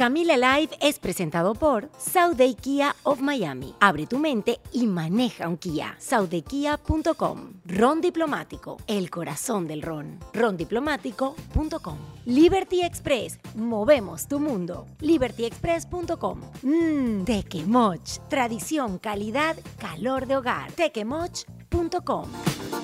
Camila Live es presentado por Day Kia of Miami. Abre tu mente y maneja un Kia. SaudeKia.com. Ron Diplomático, el corazón del ron. Rondiplomático.com. Liberty Express, movemos tu mundo. LibertyExpress.com. Mmm, Tequemoch, tradición, calidad, calor de hogar. Tequemoch.com.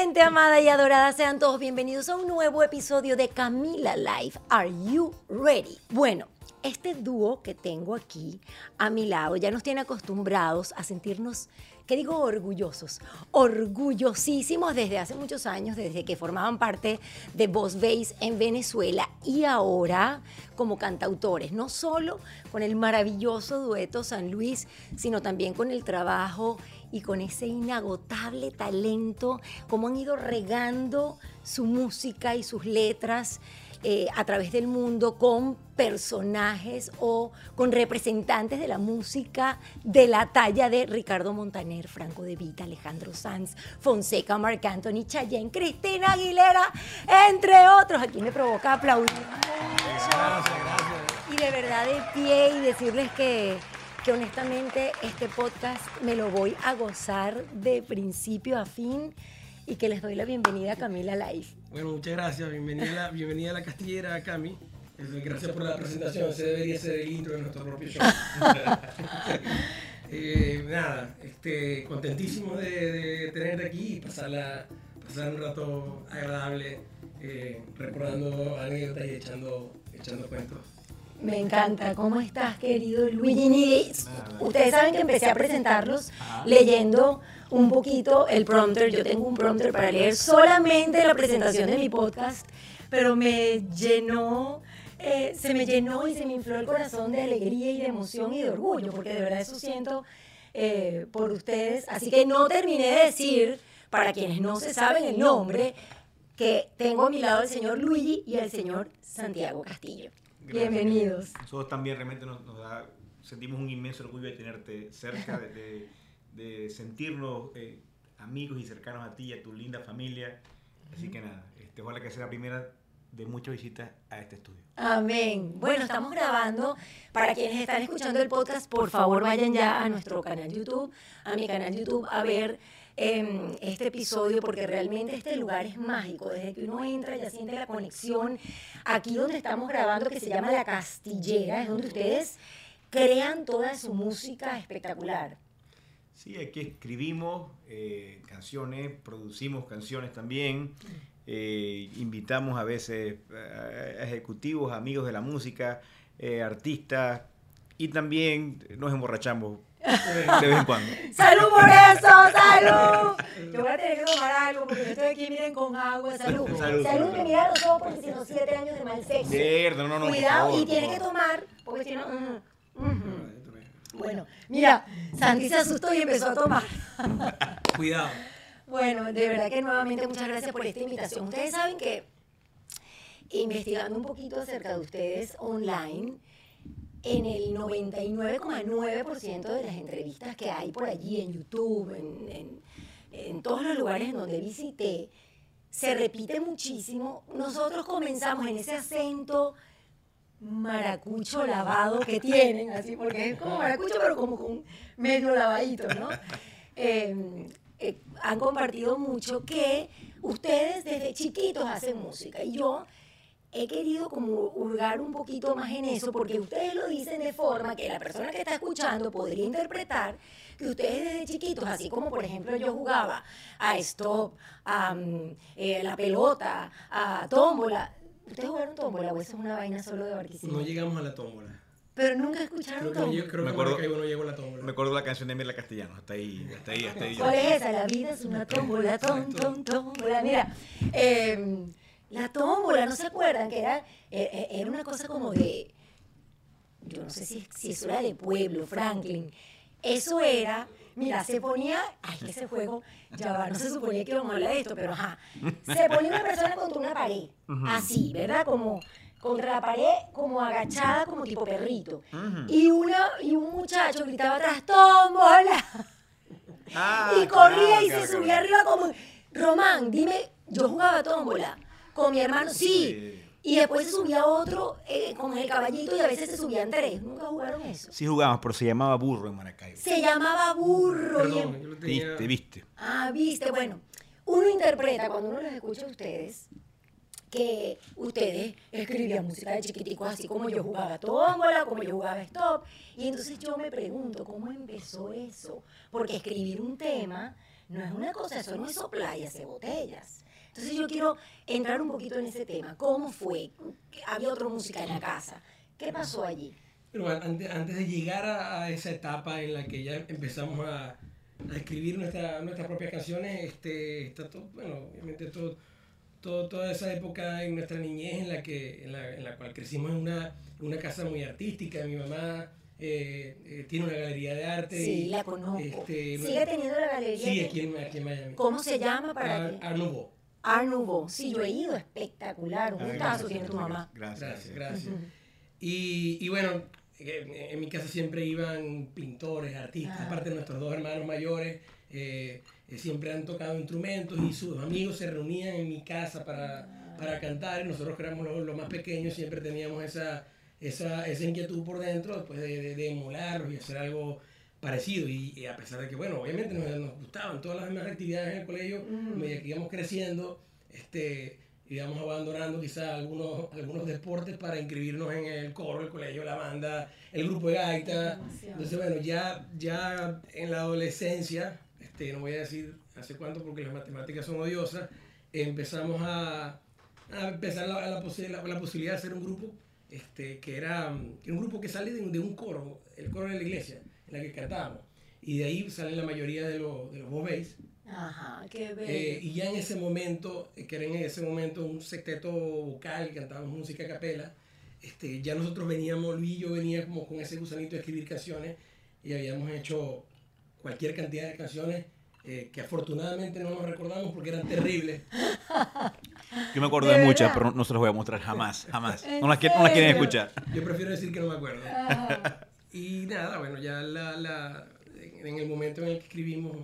gente amada y adorada, sean todos bienvenidos a un nuevo episodio de Camila Life. Are you ready? Bueno, este dúo que tengo aquí a mi lado ya nos tiene acostumbrados a sentirnos, ¿qué digo? Orgullosos, orgullosísimos desde hace muchos años, desde que formaban parte de Voz Base en Venezuela y ahora como cantautores, no solo con el maravilloso dueto San Luis, sino también con el trabajo y con ese inagotable talento, cómo han ido regando su música y sus letras eh, a través del mundo con personajes o con representantes de la música de la talla de Ricardo Montaner, Franco De Vita, Alejandro Sanz, Fonseca, Marc Anthony, Chayanne, Cristina Aguilera, entre otros. Aquí me provoca aplaudir Gracias, gracias. Y de verdad de pie y decirles que que honestamente este podcast me lo voy a gozar de principio a fin y que les doy la bienvenida a Camila Live. Bueno, muchas gracias. Bienvenida, bienvenida a la Castillera, Cami. Gracias por la presentación. Ese debería ser el intro de nuestro propio show. eh, nada, este, contentísimo de, tenerte aquí y pasarla, pasar un rato agradable eh, recordando anécdotas y echando, echando cuentos. Me encanta. ¿Cómo estás, querido Luigi Ustedes saben que empecé a presentarlos leyendo un poquito el prompter. Yo tengo un prompter para leer solamente la presentación de mi podcast, pero me llenó, eh, se me llenó y se me infló el corazón de alegría y de emoción y de orgullo, porque de verdad eso siento eh, por ustedes. Así que no terminé de decir, para quienes no se saben el nombre, que tengo a mi lado al señor Luigi y al señor Santiago Castillo. Bienvenidos. Nosotros también realmente nos, da, sentimos un inmenso orgullo de tenerte cerca, de, sentirnos eh, amigos y cercanos a ti y a tu linda familia. Así que nada, este, ojalá que sea la primera de muchas visitas a este estudio. Amén. Bueno, estamos grabando. Para quienes están escuchando el podcast, por favor vayan ya a nuestro canal YouTube, a mi canal YouTube, a ver este episodio porque realmente este lugar es mágico. Desde que uno entra ya siente la conexión. Aquí donde estamos grabando, que se llama La Castillera, es donde ustedes crean toda su música espectacular. Sí, aquí escribimos eh, canciones, producimos canciones también, eh, invitamos a veces a ejecutivos, amigos de la música, eh, artistas y también nos emborrachamos de vez en cuando. ¡Salud por eso! ¡Salud! Yo voy a tener que tomar algo porque yo estoy aquí, miren, con agua. ¡Salud! ¡Salud! Salud, me mira los ojos porque si no, siete años de mal sexo. Cierto, no, no, Cuidado, y tiene que tomar porque si no... Bueno, mira, Santi se asustó y empezó a tomar. Cuidado. Bueno, de verdad que nuevamente muchas gracias por esta invitación. Ustedes saben que investigando un poquito acerca de ustedes online, en el 99,9% de las entrevistas que hay por allí en YouTube, en, en, todos los lugares en donde visité, se repite muchísimo. Nosotros comenzamos en ese acento maracucho lavado que tienen, así, porque es como maracucho, pero como con medio lavadito, ¿no? Em, eh, han compartido mucho que ustedes desde chiquitos hacen música y yo he querido como hurgar un poquito más en eso porque ustedes lo dicen de forma que la persona que está escuchando podría interpretar que ustedes desde chiquitos, así como por ejemplo yo jugaba a stop, a eh, la pelota, a tómbola. ¿Ustedes jugaron tómbola o eso es una vaina solo de Barquisimeto? No llegamos a la tómbola. Pero nunca escucharon creo que, yo creo me acuerdo, que no llegó a la tómbola. Me acuerdo la canción de Mirla Castellano, hasta ahí, hasta ahí, hasta ahí. ¿Cuál es esa? La vida es una tómbola, tom, tómbola. Mira, eh, la tómbola, ¿no se acuerdan? Que era, e, e, era una cosa como de, yo no sé si, si eso era de pueblo, Franklin. Eso era, mira, se ponía, ay, ese juego, ya va, no se suponía que íbamos a hablar de esto, pero ajá. Se ponía una persona contra una pared, así, ¿verdad? Como contra la pared, como agachada, como tipo perrito. y, una, y un muchacho gritaba atrás, tómbola. Ah, y corría y se subía arriba como Román, dime, yo jugaba tómbola con mi hermano, sí. Y después se subía otro eh, con el caballito y a veces se subían tres. ¿Nunca jugaron eso? Sí jugamos, pero se llamaba burro en Maracaibo. Se llamaba burro. y Perdón, en- yo lo tenía- Viste, viste. Ah, viste, bueno, uno interpreta cuando uno los escucha a ustedes que ustedes escribían música de chiquiticos así como yo jugaba tómbola, como yo jugaba stop. Y entonces yo me pregunto, ¿cómo empezó eso? Porque escribir un tema no es una cosa, eso no es soplar y hacer botellas. Entonces yo quiero entrar un poquito en ese tema. ¿Cómo fue? ¿Había otra música en la casa? ¿Qué pasó allí? Pero antes, antes de llegar a, a esa etapa en la que ya empezamos a, a escribir nuestra- nuestras propias canciones, este, está todo, bueno, obviamente todo, todo- toda esa época en nuestra niñez en la, que, en la, en la cual crecimos en una, en una casa muy artística. Mi mamá eh, eh, tiene una galería de arte. Sí, y, la conozco. este, Sigue teniendo la galería. Sí, aquí en, aquí en Miami. ¿Cómo se llama para Art- que? Art Nouveau. Nouveau. Sí, yo he ido, espectacular. Un Ah, gustazo tiene tu mamá. Gracias. Gracias, gracias. Y, y bueno, en, mi casa siempre iban pintores, artistas, Ah. aparte de nuestros dos hermanos mayores, eh, eh, siempre han tocado instrumentos y sus amigos se reunían en mi casa para, para cantar y nosotros que éramos los, los más pequeños siempre teníamos esa, esa, esa inquietud por dentro después de, de, de emularlos y hacer algo parecido y, y a pesar de que bueno obviamente nos, nos gustaban todas las demás actividades en el colegio a medida que íbamos creciendo este íbamos abandonando quizás algunos algunos deportes para inscribirnos en el coro el colegio la banda el grupo de gaita. Entonces bueno ya ya en la adolescencia este no voy a decir hace cuánto porque las matemáticas son odiosas empezamos a, a empezar la, la, posi- la- la posibilidad de hacer un grupo este, que era, mm, que era un grupo que sale de, de un coro, el coro de la iglesia, en la que cantábamos. Y de ahí salen la mayoría de, los de los bobés. Ajá, qué bello. Eh, y ya en ese momento, eh, que era en ese momento un sexteto vocal, cantábamos música a capela, este, ya nosotros veníamos, Luis y yo venía como con ese gusanito de escribir canciones y habíamos hecho cualquier cantidad de canciones eh, que afortunadamente no nos recordamos porque eran terribles. Yo me acuerdo ¿De de, muchas, pero no se las voy a mostrar jamás, jamás. ¿En No las, quieren- no las quieren escuchar. Yo prefiero decir que no me acuerdo. Ajá. Y nada, bueno, ya la, la, en el momento en el que escribimos,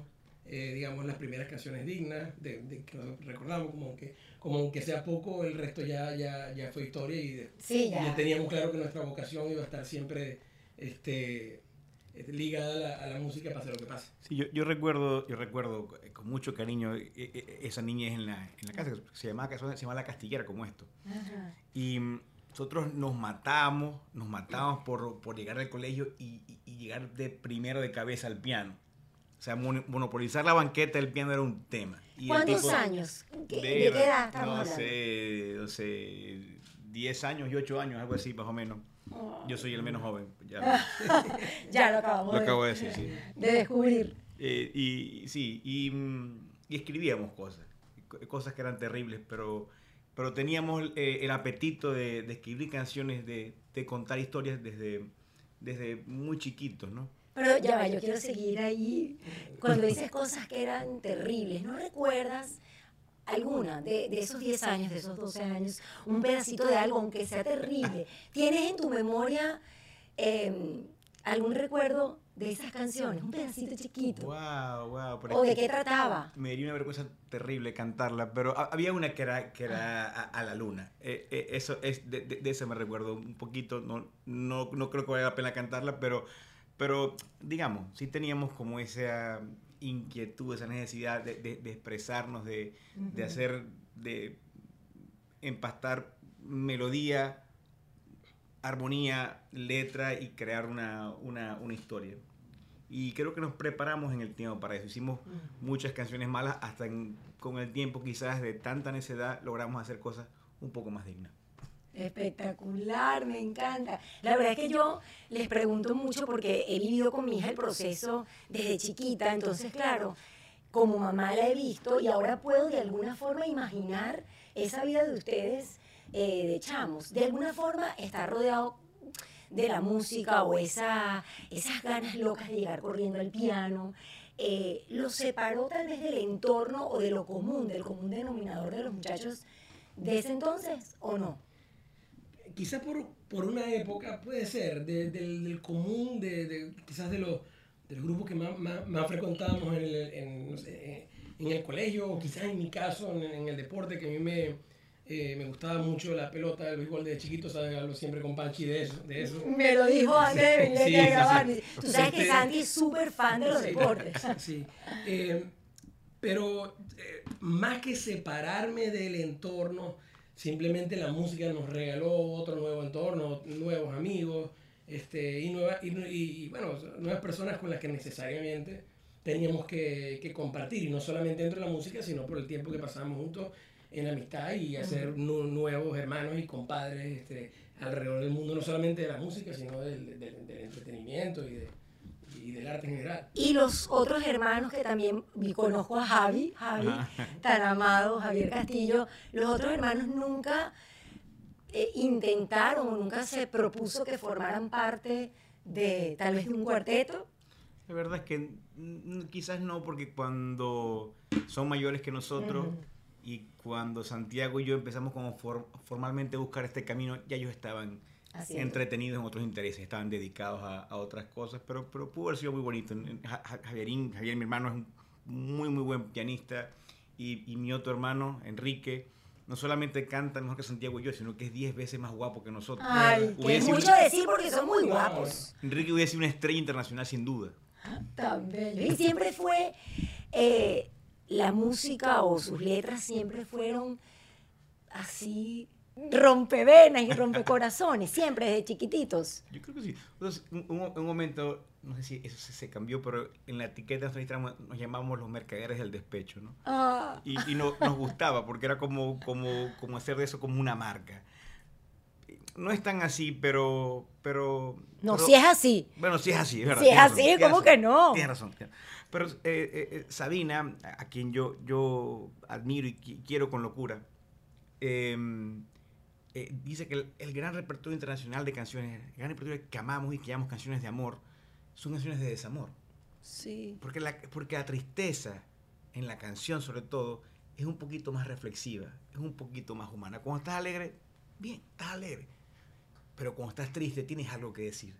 eh, digamos, las primeras canciones dignas, de, de que recordamos, como que, como aunque sea poco, el resto ya, ya, ya fue historia y, de- Sí, ya. teníamos claro que nuestra vocación iba a estar siempre este, este, ligada a la, a la música, pase lo que pase. Sí, yo, yo recuerdo, yo recuerdo eh, con mucho cariño eh, eh, esa niñez en la, en la casa, que se llamaba, se llamaba La Castillera, como esto. Ajá. Y nosotros nos matábamos, nos matábamos por, por llegar al colegio y, y- y llegar de primero de cabeza al piano. O sea, mon- monopolizar la banqueta del piano era un tema. Y ¿Cuántos tipo- años? ¿Qué- ¿De Ver, qué edad estamos no sé, no sé, 10 años y 8 años, algo así más o menos. Yo soy el menos joven, ya Ya lo acabamos lo de- acabo de decir, sí. de descubrir. Eh, y sí, y, mm, y escribíamos cosas, co- cosas que eran terribles, pero, pero teníamos eh, el apetito de, escribir canciones, de, contar historias desde, desde muy chiquitos, ¿no? Pero ya va, yo quiero seguir ahí. Cuando dices cosas que eran terribles, ¿no recuerdas alguna de, esos 10 años, de esos 12 años, un pedacito de algo, aunque sea terrible? ¿Tienes en tu memoria eh, algún recuerdo de esas canciones? Un pedacito chiquito. Wow, wow. ¿O de qué trataba? Me daría una vergüenza terrible cantarla, pero ha- había una que era, que era a, a la luna. Eh, eh, eso es, de, de, de esa me recuerdo un poquito. No, no, no creo que valga la pena cantarla, pero, pero digamos, sí teníamos como esa inquietud, esa necesidad de, de- de expresarnos, de, de hacer, de empastar melodía, armonía, letra y crear una, una, una historia. Y creo que nos preparamos en el tiempo para eso. Hicimos muchas canciones malas, hasta en- con el tiempo quizás de tanta necedad logramos hacer cosas un poco más dignas. Espectacular, me encanta. La verdad es que yo les pregunto mucho porque he vivido con mi hija el proceso desde chiquita, entonces claro, como mamá la he visto y ahora puedo de alguna forma imaginar esa vida de ustedes eh, de chamos. De alguna forma está rodeado de la música o esa, esas ganas locas de llegar corriendo al piano. Eh, ¿Lo separó tal vez del entorno o de lo común, del común denominador de los muchachos de ese entonces o no? quizás por, por una época, puede ser, de- del, del común, de, de- quizás de los, de los grupos que más, más, más frecuentábamos en, el- en, no sé, en el colegio, o quizás en mi caso, en, el deporte, que a mí me, eh, me gustaba mucho la pelota, el béisbol de chiquito, ¿sabes? Hablo siempre con Panchi de eso. De eso. Me lo dijo antes de venir a grabar. Tú sabes que Santi es súper fan de los deportes. Sí. Eh, pero eh, más que separarme del entorno, simplemente la música nos regaló otro nuevo entorno, nuevos amigos, este, y, nueva, y, bueno, nuevas personas con las que necesariamente teníamos que, compartir, y no solamente dentro de la música, sino por el tiempo que pasamos juntos en amistad y hacer nuevos hermanos y compadres este, alrededor del mundo, no solamente de la música, sino del, del entretenimiento y de, y del arte en general. Y los otros hermanos que también conozco a Javi, Javi, tan amado, Javier Castillo, los otros hermanos nunca eh, intentaron nunca se propuso que formaran parte de tal vez de un cuarteto. La verdad es que quizás no, porque cuando son mayores que nosotros y cuando Santiago y yo empezamos como formalmente a buscar este camino, ya ellos estaban entretenidos en otros intereses, estaban dedicados a, otras cosas, pero, pero pudo haber sido muy bonito. Javierín, Javier, mi hermano, es un muy, muy buen pianista y, y mi otro hermano, Enrique, no solamente canta mejor que Santiago y yo, sino que es 10 veces más guapo que nosotros. Ay, que es mucho decir porque son muy guapos. Enrique hubiera sido una estrella internacional sin duda. Tan bello. Y siempre fue, eh, la música o sus letras siempre fueron así rompevenas y rompecorazones, siempre desde chiquititos. Yo creo que sí. Entonces, un, un, momento, no sé si eso se, cambió, pero en la etiqueta nos llamamos los mercaderes del despecho, ¿no? Ah. Y, y no, nos gustaba porque era como, como, como hacer de eso como una marca. No es tan así, pero... pero no, si es así. Bueno, si es así, es verdad. Si es así, ¿cómo que no? Tienes razón. Pero eh, eh, eh, Sabina, a quien yo, yo admiro y quiero con locura, eh, eh, dice que el, gran repertorio internacional de canciones, el gran repertorio que amamos y que llamamos canciones de amor, son canciones de desamor. Sí. Porque la, porque la tristeza en la canción, sobre todo, es un poquito más reflexiva, es un poquito más humana. Cuando estás alegre, bien, estás alegre. Pero cuando estás triste, tienes algo que decir.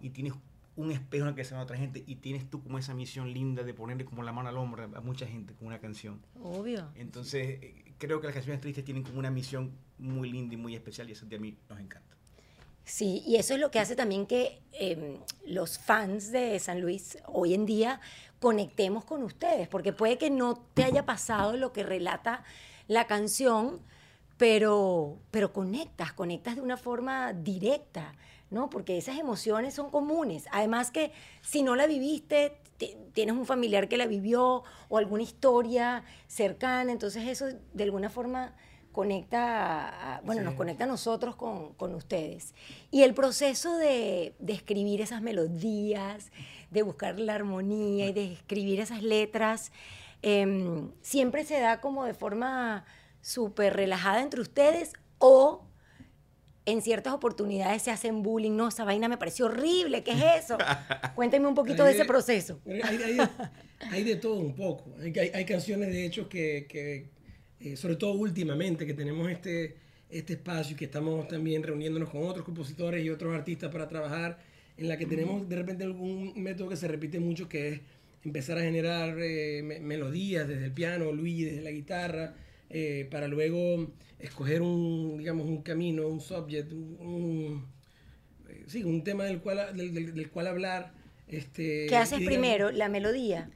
Y tienes un espejo en el que se ve a otra gente y tienes tú como esa misión linda de ponerle como la mano al hombro a mucha gente con una canción. Obvio. Entonces, eh, creo que las canciones tristes tienen como una misión muy linda y muy especial y eso a mí nos encanta. Sí, y eso es lo que hace también que em, los fans de San Luis hoy en día conectemos con ustedes, porque puede que no te haya pasado lo que relata la canción, pero, pero conectas, conectas de una forma directa. ¿no? Porque esas emociones son comunes. Además que si no la viviste, tienes un familiar que la vivió o alguna historia cercana, entonces eso de alguna forma conecta, bueno, nos conecta a nosotros con, ustedes. Y el proceso de, escribir esas melodías, de buscar la armonía y de escribir esas letras, em, siempre se da como de forma súper relajada entre ustedes o en ciertas oportunidades se hacen bullying, no, esa vaina me pareció horrible, ¿qué es eso? Cuénteme un poquito de ese proceso. Hay, de todo un poco. Hay, canciones, de hecho, que, eh, sobre todo últimamente, que tenemos este, este espacio y que estamos también reuniéndonos con otros compositores y otros artistas para trabajar, en la que tenemos de repente algún método que se repite mucho, que es empezar a generar eh, melodías desde el piano, Luigi desde la guitarra, eh, para luego escoger un, digamos, un camino, un subject, un, eh, sí, un tema del cual, del, cual hablar. Este, ¿Qué haces primero? ¿La melodía?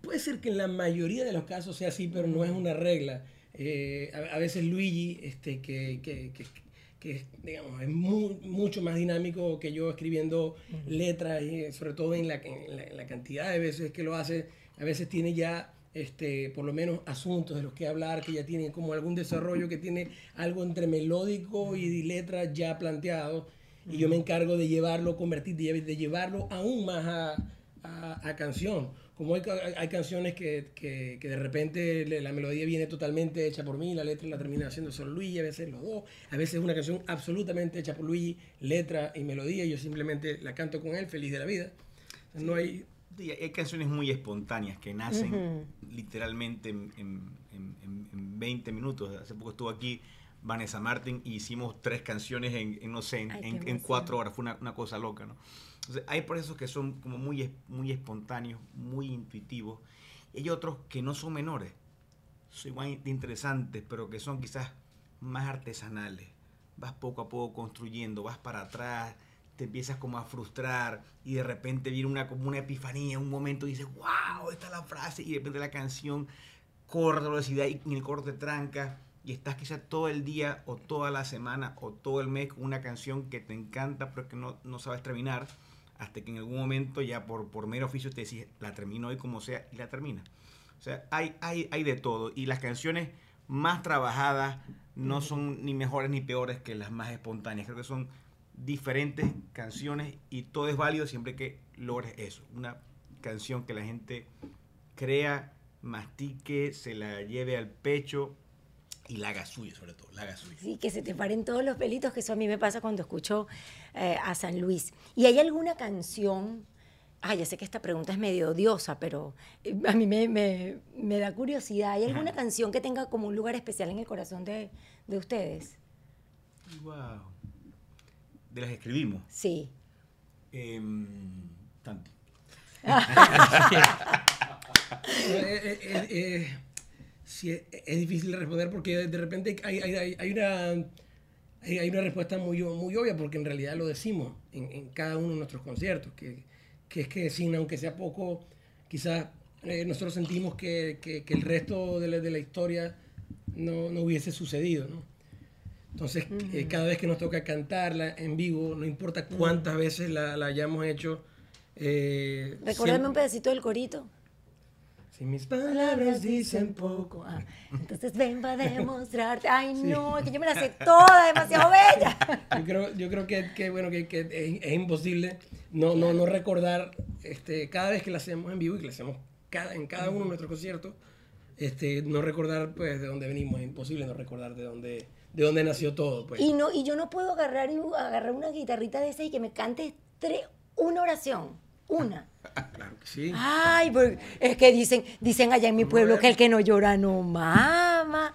puede ser que en la mayoría de los casos sea así, pero no es una regla. Eh, a, veces Luigi, este, que, que, que, digamos, es mucho más dinámico que yo escribiendo letras, y sobre todo en la, en la cantidad de veces que lo hace, a veces tiene ya este, por lo menos asuntos de los que hablar, que ya tienen como algún desarrollo, que tiene algo entre melódico y letras ya planteado, y yo me encargo de llevarlo, convertir, de, llevarlo aún más a, a, canción. Como hay, hay canciones que, que, que, de repente la melodía viene totalmente hecha por mí, la letra la termina haciendo solo Luigi, a veces los dos, a veces es una canción absolutamente hecha por Luigi, letra y melodía, y yo simplemente la canto con él, feliz de la vida. No hay, hay canciones muy espontáneas que nacen literalmente en, en, 20 minutos. Hace poco estuvo aquí Vanessa Martin y hicimos tres canciones en, no sé, en, cuatro horas. Fue una, una, cosa loca, ¿no? Entonces, hay procesos que son como muy, muy espontáneos, muy intuitivos. Y hay otros que no son menores, son igual de interesantes, pero que son quizás más artesanales. Vas poco a poco construyendo, vas para atrás, te empiezas como a frustrar y de repente viene una, como una epifanía, un momento y dices, wow, esta es la frase y de repente la canción corre a velocidad y en el coro te tranca y estás quizás todo el día o toda la semana o todo el mes con una canción que te encanta pero que no, no sabes terminar hasta que en algún momento ya por, por mero oficio te decís, la termino hoy como sea y la termina. O sea, hay, hay, hay de todo y las canciones más trabajadas no son ni mejores ni peores que las más espontáneas. Creo que son diferentes canciones y todo es válido siempre que logres eso. Una canción que la gente crea, mastique, se la lleve al pecho y la haga suya, sobre todo, la haga suya. Sí, que se te paren todos los pelitos, que eso a mí me pasa cuando escucho eh, a San Luis. ¿Y hay alguna canción? Ah, ya sé que esta pregunta es medio odiosa, pero eh, a mí me, me, me da curiosidad. ¿Hay alguna Ajá. canción que tenga como un lugar especial en el corazón de, de ustedes? Wow. De las que escribimos. Sí. Em, Tanti. Eh, eh, eh, eh, sí, es, es difícil de responder porque de repente hay, hay, hay- una, hay, una respuesta muy, muy obvia porque en realidad lo decimos en, en cada uno de nuestros conciertos, que, que es que sin, aunque sea poco, quizás eh, nosotros sentimos que, que- que el resto de la, de la historia no, no hubiese sucedido, ¿no? Entonces, eh, cada vez que nos toca cantarla en vivo, no importa cuántas veces la, la hayamos hecho, eh, siempre- un pedacito del corito. si mis palabras dicen poco. Ah, entonces ven para demostrarte. Ay, no, es que yo me la sé toda, demasiado bella. Yo creo, yo creo que, que, bueno, que, que es, es imposible no, no, no recordar este, cada vez que la hacemos en vivo y que la hacemos cada, en cada uno de nuestros conciertos, este, no recordar pues de dónde venimos, es imposible no recordar de dónde, de dónde nació todo. Pues. Y, no, y yo no puedo agarrar, y, agarrar una guitarrita de esa y que me cante tres, una oración. Una. Claro que sí. Ay, porque es que dicen, dicen allá en mi pueblo que el que no llora no mama.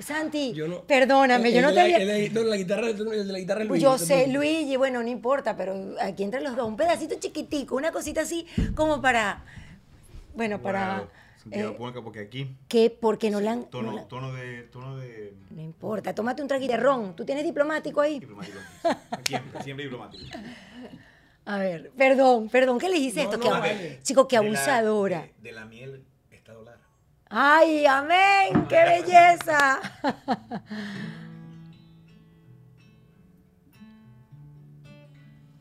Santi, Yo no- perdóname, el- yo no te había... el no, la guitarra, la guitarra Luis, yo sé. Luigi, bueno, no importa, pero aquí entre los dos, un pedacito chiquitico, una cosita así como para, bueno, para... Santiago, eh, porque aquí. ¿Qué? Porque no la han... Tono, no la- tono de. Tono de. no importa, tómate un traguito de ron. ¿Tú tienes diplomático ahí? Diplomático. Siempre, siempre diplomático. A ver, perdón, perdón, ¿qué le hice No, esto? no. Chico, qué De la- abusadora. de, de la miel está dólar. ¡Ay, amén! ¡Qué belleza!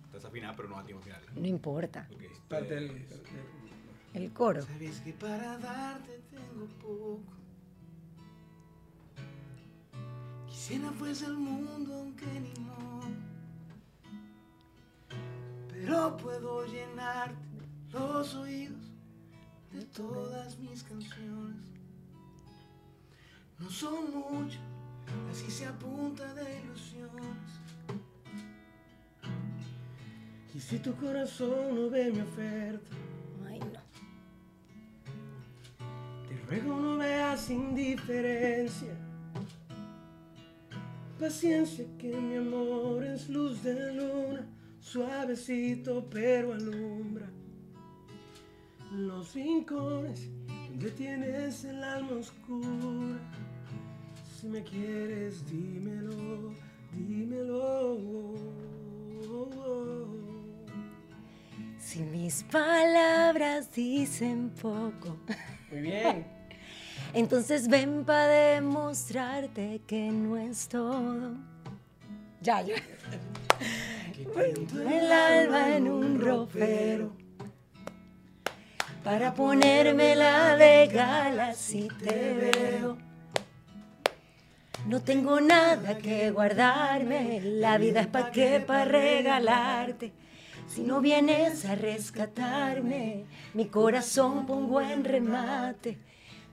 Está desafinada, pero no a tiempo final. No importa, Porque este- Parte del- del- el coro. Sabes que para darte tengo poco. Quisiera fuese el mundo, aunque ni modo. Pero puedo llenarte los oídos de todas mis canciones. No son muchas, así se apunta de ilusiones. Y si tu corazón no ve mi oferta, ruego no veas indiferencia. Paciencia que mi amor es luz de luna, suavecito pero alumbra. Los rincones donde tienes el alma oscura. Si me quieres, dímelo, dímelo. Si mis palabras dicen poco, Muy bien. Entonces ven para demostrarte que no es todo. Ya, ya. El alma en un ropero para ponérmela de gala si te veo. No tengo nada que guardarme, la vida es pa' qué, pa' regalarte. Si no vienes a rescatarme, mi corazón pongo en remate.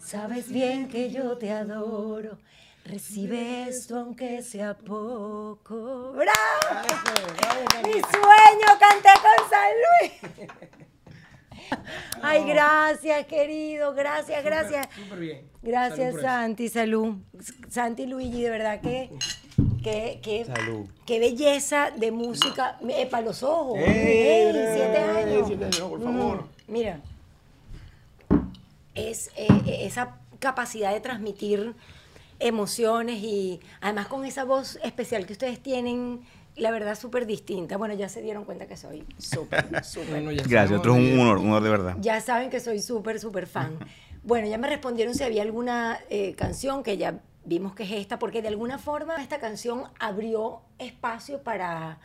Sabes bien que yo te adoro, recibe esto aunque sea poco. ¡Bravo! Mi sueño, canté con San Luis. Ay, gracias, querido, gracias, gracias. Súper bien. Gracias, Salud. Santi, salud. Santi Luigi, de verdad que, que, que, Salud. qué belleza de música. Para los ojos. ¡Ey! Ey, siete años. Siete años, por favor. Mm, Mira. Es eh, esa capacidad de transmitir emociones y además con esa voz especial que ustedes tienen, la verdad súper distinta. Bueno, ya se dieron cuenta que soy súper, súper. Bueno, Gracias, otro es un honor, un honor de verdad. Ya saben que soy súper, súper fan. Bueno, ya me respondieron si había alguna eh, canción que ya vimos que es esta, porque de alguna forma esta canción abrió espacio para,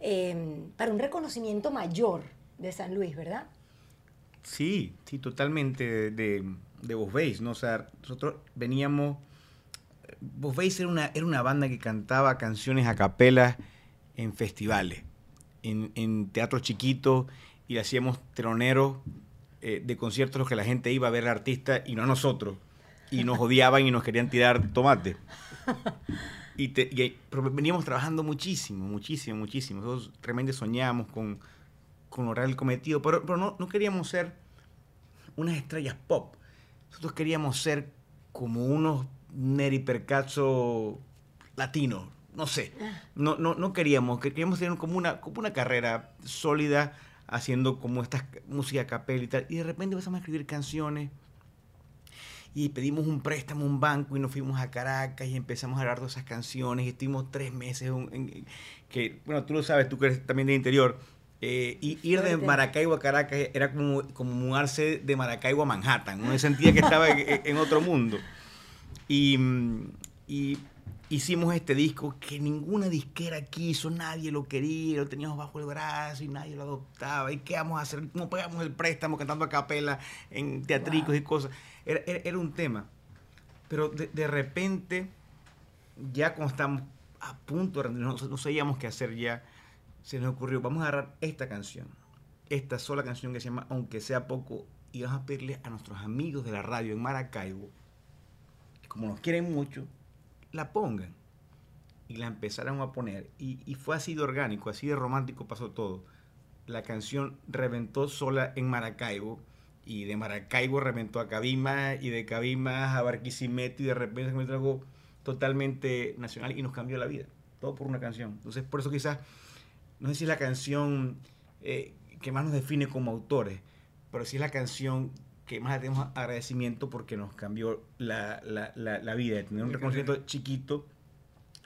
eh, para un reconocimiento mayor de San Luis, ¿verdad? Sí, sí, totalmente de, de, de Vos Veis, ¿no? O sea, nosotros veníamos... Vos Veis era una, era una banda que cantaba canciones a capela en festivales, en, en teatros chiquitos, y hacíamos teloneros eh, de conciertos los que la gente iba a ver al artista y no a nosotros. Y nos odiaban y nos querían tirar tomate. Y, te- y- veníamos trabajando muchísimo, muchísimo, muchísimo. Nosotros realmente soñábamos con, con lograr el cometido, pero, pero no, no queríamos ser unas estrellas pop. Nosotros queríamos ser como unos Neri Percazzo latinos, no sé. No, no, no queríamos, queríamos tener como una, como una carrera sólida haciendo como esta música a capela y tal. Y de repente empezamos a escribir canciones y pedimos un préstamo a un banco y nos fuimos a Caracas y empezamos a grabar todas esas canciones y estuvimos tres meses en- en- que, bueno, tú lo sabes, tú que eres también de interior, eh, y ir de. Maracaibo a Caracas era como, como mudarse de Maracaibo a Manhattan, uno sentía que estaba en, en otro mundo. Y, y hicimos este disco que ninguna disquera quiso, nadie lo quería, lo teníamos bajo el brazo y nadie lo adoptaba. ¿Y qué vamos a hacer? ¿Cómo pagamos el préstamo cantando a capela en teatricos Wow. y cosas? Era, era- era un tema. Pero de, de repente, ya cuando estamos a punto no, no sabíamos qué hacer ya, se nos ocurrió, vamos a agarrar esta canción, esta sola canción que se llama Aunque sea poco, y vamos a pedirle a nuestros amigos de la radio en Maracaibo, que como nos quieren mucho, la pongan. Y la empezaron a poner. Y, y fue así de orgánico, así de romántico pasó todo. La canción reventó sola en Maracaibo. Y de Maracaibo reventó a Cabima. Y de Cabima a Barquisimeto. Y de repente se convirtió algo totalmente nacional. Y nos cambió la vida. Todo por una canción. Entonces, por eso quizás, no sé si es la canción eh, que más nos define como autores. Pero sí es la canción que más le tenemos agradecimiento porque nos cambió la, la, la, la vida. De tener un Mi reconocimiento chiquito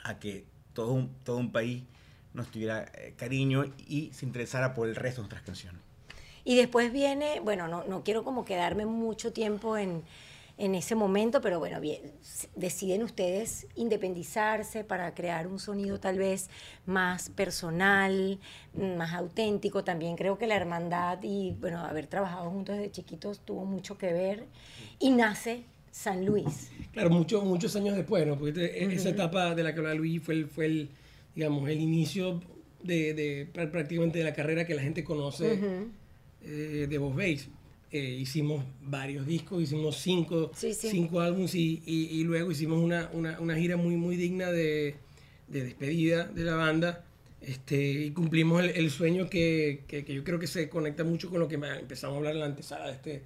a que todo un, todo un país nos tuviera eh, cariño y se interesara por el resto de nuestras canciones. Y después viene, bueno, no, no quiero como quedarme mucho tiempo en, en ese momento, pero bueno, bien, deciden ustedes independizarse para crear un sonido tal vez más personal, más auténtico. También creo que la hermandad y, bueno, haber trabajado juntos desde chiquitos tuvo mucho que ver. Y nace San Luis. Claro, muchos muchos años después, ¿no? Porque este- esa etapa de la que hablaba Luis fue el, fue el digamos, el inicio de, de prá- prácticamente de la carrera que la gente conoce Ujú. eh, de Vos Veis. Eh, hicimos varios discos, hicimos cinco, Sí, sí. cinco álbumes y, y- y luego hicimos una, una, una gira muy, muy digna de, de despedida de la banda. Este, y cumplimos el, el sueño que, que- que yo creo que se conecta mucho con lo que empezamos a hablar en la antesala de este,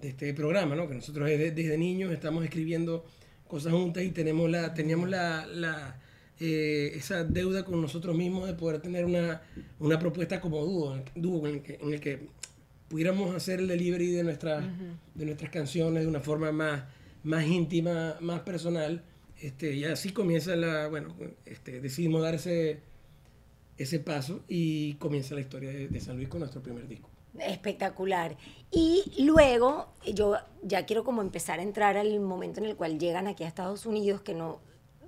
de este programa, ¿no? que nosotros desde, desde niños estamos escribiendo cosas juntas y tenemos la, teníamos la, la, eh, esa deuda con nosotros mismos de poder tener una, una propuesta como dúo, dúo en, el que, en el que pudiéramos hacer el delivery de, nuestras de nuestras canciones de una forma más, más íntima, más personal. Este, y así comienza la, bueno, este, decidimos dar ese, ese paso y comienza la historia de, de San Luis con nuestro primer disco. Espectacular. Y luego yo ya quiero como empezar a entrar al momento en el cual llegan aquí a Estados Unidos, que no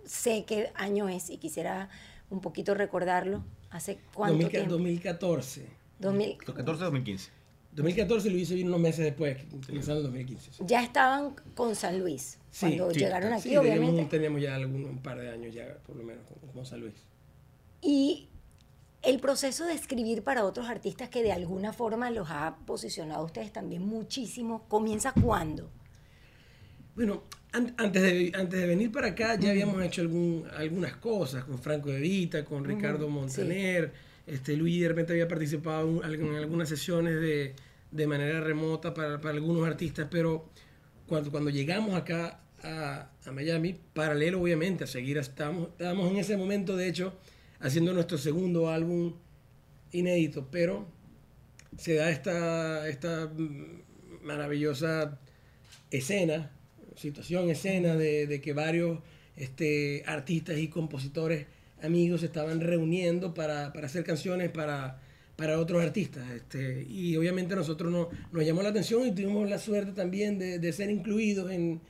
sé qué año es y quisiera un poquito recordarlo. ¿Hace cuánto 2000 tiempo? 2014. 2000. 2014-2015. 2014 lo hice vino unos meses después, comenzando en 2015. sí. Ya estaban con San Luis cuando sí, llegaron aquí, Sí, teníamos, obviamente. un- teníamos ya algún, un par de años ya, por lo menos, con, con San Luis. Y el proceso de escribir para otros artistas que de alguna forma los ha posicionado a ustedes también muchísimo, ¿comienza cuándo? Bueno, an- antes, de, antes de venir para acá ya habíamos hecho algún, algunas cosas con Franco De Vita, con Ricardo Montaner. Este, Luis de repente había participado en algunas sesiones de, de manera remota para, para algunos artistas, pero cuando, cuando llegamos acá a, a Miami, paralelo obviamente a seguir, estábamos, estábamos en ese momento de hecho haciendo nuestro segundo álbum inédito, pero se da esta, esta maravillosa escena, situación, escena de, de que varios este, artistas y compositores amigos estaban reuniendo para, para hacer canciones para, para otros artistas. Este, y obviamente a nosotros no, nos llamó la atención y tuvimos la suerte también de, de ser incluidos en,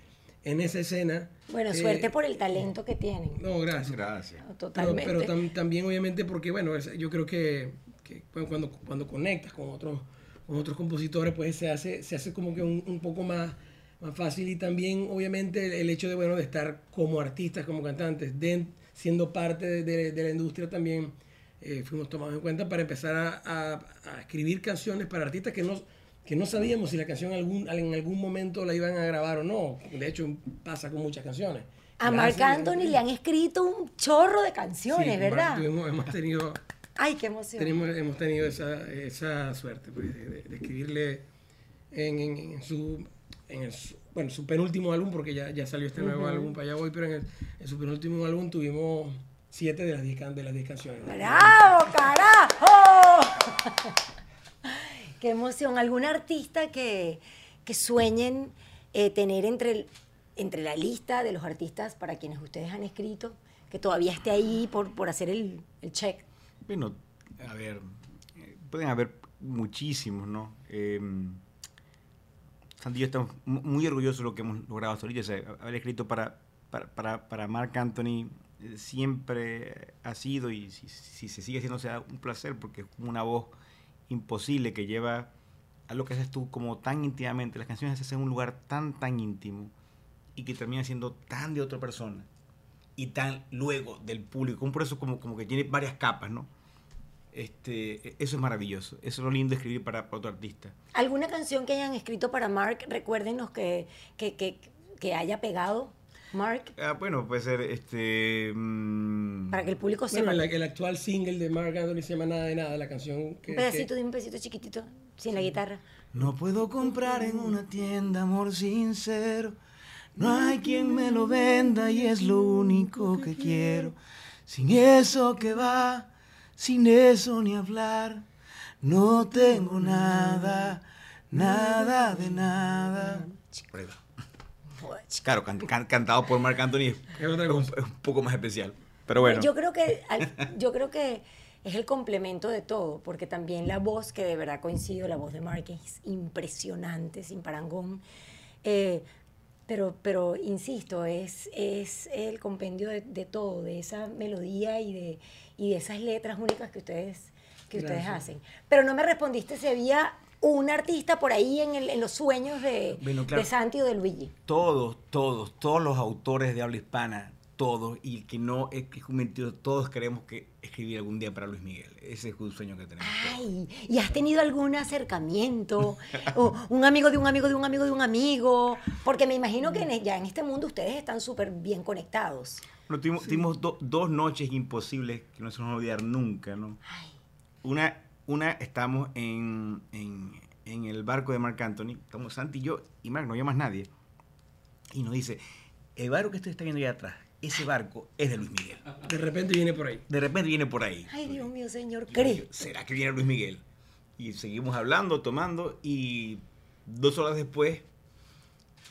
en esa escena. Bueno, Eh, suerte por el talento que tienen. No, gracias. Gracias. Totalmente. pero tam- también obviamente porque, bueno, yo creo que, que cu- cuando, cuando conectas con otros, con otros compositores, pues se hace, se hace como que un, un poco más, más fácil y también obviamente el, el hecho de, bueno, de estar como artistas, como cantantes, de- siendo parte de, de- de la industria también eh, fuimos tomados en cuenta para empezar a, a- a escribir canciones para artistas que no, que no sabíamos si la canción algún, en algún momento la iban a grabar o no. De hecho, pasa con muchas canciones. A Marc Anthony le han escrito un chorro de canciones, Sí, ¿verdad? Tuvimos- hemos tenido, Ay, qué emoción. tenemos, hemos tenido esa, esa suerte pues, de, de- de escribirle en, en- en su, en el bueno, su penúltimo álbum, porque ya, ya salió este nuevo álbum para allá voy, pero en, el- en su penúltimo álbum tuvimos siete de las diez, can- de las diez canciones. ¡Bravo, carajo! ¡Qué emoción! ¿Algún artista que, que sueñen eh, tener entre, el- entre la lista de los artistas para quienes ustedes han escrito, que todavía esté ahí por, por hacer el, el check? Bueno, a ver, eh, pueden haber muchísimos, ¿no? Eh, Santi y yo estamos mu- muy orgullosos de lo que hemos logrado hasta ahorita. O sea, haber escrito para, para, para, para Marc Anthony siempre ha sido y si, si se sigue haciendo será un placer porque es una voz imposible que lleva a lo que haces tú como tan íntimamente. Las canciones se hacen en un lugar tan, tan íntimo y que termina siendo tan de otra persona y tan luego del público. Un proceso como, como que tiene varias capas, ¿no? Este, eso es maravilloso. Eso es lo lindo de escribir para, para otro artista. ¿Alguna canción que hayan escrito para Mark? Recuérdenos que, que, que, que haya pegado, Mark, Ah, bueno, puede ser este. mm, para que el público Bueno, sepa. el, el actual single de Marc Anthony se llama Nada de Nada, la canción que... un pedacito que- de un pedacito chiquitito, sin la guitarra. No puedo comprar en una tienda amor sincero. No hay quien me lo venda y es lo único que quiero. Sin eso que va, sin eso ni hablar. No tengo nada, nada de nada. Claro, can- can- cantado por Marc Anthony Es un, cosa. es un poco más especial. Pero bueno. Yo creo que yo creo que es el complemento de todo, porque también la voz, que de verdad coincido, la voz de Mark es impresionante, sin parangón. Eh, pero, pero insisto, es, es el compendio de, de todo, de esa melodía y de, y de esas letras únicas que ustedes, que ustedes hacen. Pero no me respondiste si había un artista por ahí en, el- en los sueños de, Bueno, claro. de Santi o de Luigi. Todos, todos, todos los autores de habla hispana, todos, y el que no es que es un mentiroso, todos queremos que escribir algún día para Luis Miguel. Ese es un sueño que tenemos. Ay, ¿y has tenido algún acercamiento? o un amigo de un amigo de un amigo de un amigo? Porque me imagino que en- ya en este mundo ustedes están súper bien conectados. Bueno, tuvimos, tuvimos do- dos noches imposibles que no se nos van a olvidar nunca, ¿no? Ay, Una, una estamos en, en, en el barco de Marc Anthony, estamos Santi y yo, y Marc, no había más nadie. Y nos dice, el barco que usted está viendo allá atrás, ese barco es de Luis Miguel. De repente viene por ahí. De repente viene por ahí. ay, Dios mío, señor, cree. ¿Será que viene Luis Miguel? Y seguimos hablando, tomando, y dos horas después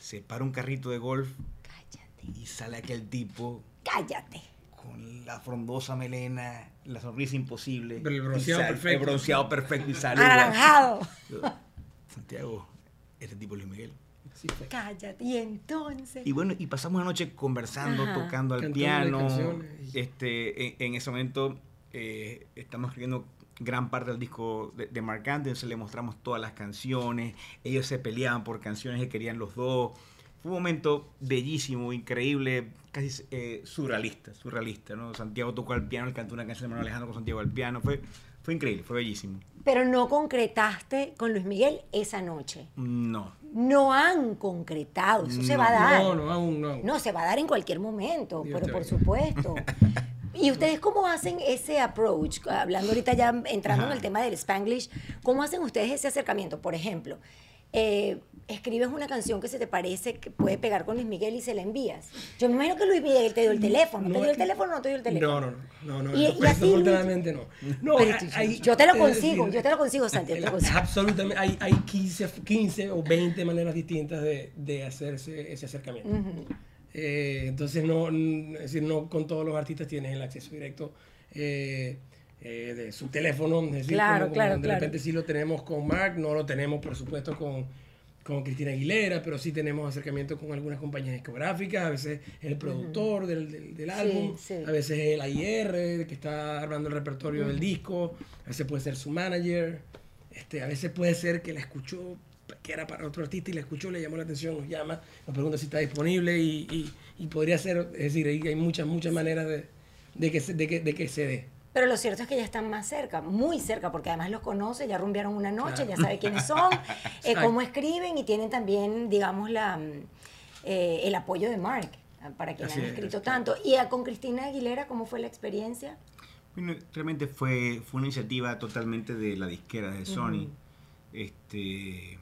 se para un carrito de golf Cállate, y sale aquel tipo cállate. Con la frondosa melena, la sonrisa imposible. Pero el bronceado sal- perfecto. El bronceado perfecto y saluda. Anaranjado. Yo, Santiago, este tipo es Luis Miguel. Fue. Cállate. Y entonces. Y bueno, y pasamos una noche conversando, Ajá. tocando al Cantándole piano. canciones. Este, en, en ese momento eh, estamos escribiendo gran parte del disco de, de Marc Anthony, entonces le mostramos todas las canciones. Ellos se peleaban por canciones que querían los dos. Fue un momento bellísimo, increíble, casi eh, surrealista, surrealista, ¿no? Santiago tocó al piano, él cantó una canción de Manuel Alejandro con Santiago al piano. Fue, fue increíble, fue bellísimo. Pero no concretaste con Luis Miguel esa noche. No, No han concretado. Eso se No. va a dar. No, no, aún no. No, se va a dar en cualquier momento, Dios pero por supuesto. ¿Y ustedes cómo hacen ese approach? Hablando ahorita ya entrando en el tema del Spanglish, ¿cómo hacen ustedes ese acercamiento? Por ejemplo, eh, escribes una canción que se te parece que puede pegar con Luis Miguel y se la envías. Yo me imagino que Luis Miguel te dio el teléfono. ¿Te dio el teléfono o no te dio el teléfono? No, no, no, no, no, Y- no, y así, desafortunadamente no. No, Pero hay- yo te lo consigo, decir, yo te lo consigo, Santi, yo te lo consigo. Absolutamente, hay, hay 15, 15 o 20 maneras distintas de, de hacer ese, acercamiento. Eh, entonces, no, es decir, no con todos los artistas tienes el acceso directo eh, eh, de su teléfono. Es decir, Claro, como- como claro, de claro. repente sí lo tenemos con Mark, no lo tenemos, por supuesto, con, con Cristina Aguilera, pero sí tenemos acercamiento con algunas compañías discográficas, a veces el productor del, del, del álbum, sí. a veces el AIR que está armando el repertorio del disco, a veces puede ser su manager, este, a veces puede ser que la escuchó, que era para otro artista y la escuchó, le llamó la atención, nos llama, nos pregunta si está disponible y, y- y podría ser, es decir, hay hay muchas, muchas maneras de, de que, se, de, que, de que se dé. Pero lo cierto es que ya están más cerca, muy cerca, porque además los conoce, ya rumbearon una noche, Claro. ya sabe quiénes son, eh, cómo escriben y tienen también, digamos, la, mm, eh, el apoyo de Mark, ah, para quien Así han es, escrito claro. tanto. Y ah, con Cristina Aguilera, ¿cómo fue la experiencia? Bueno, realmente fue, fue una iniciativa totalmente de la disquera de Sony. Este,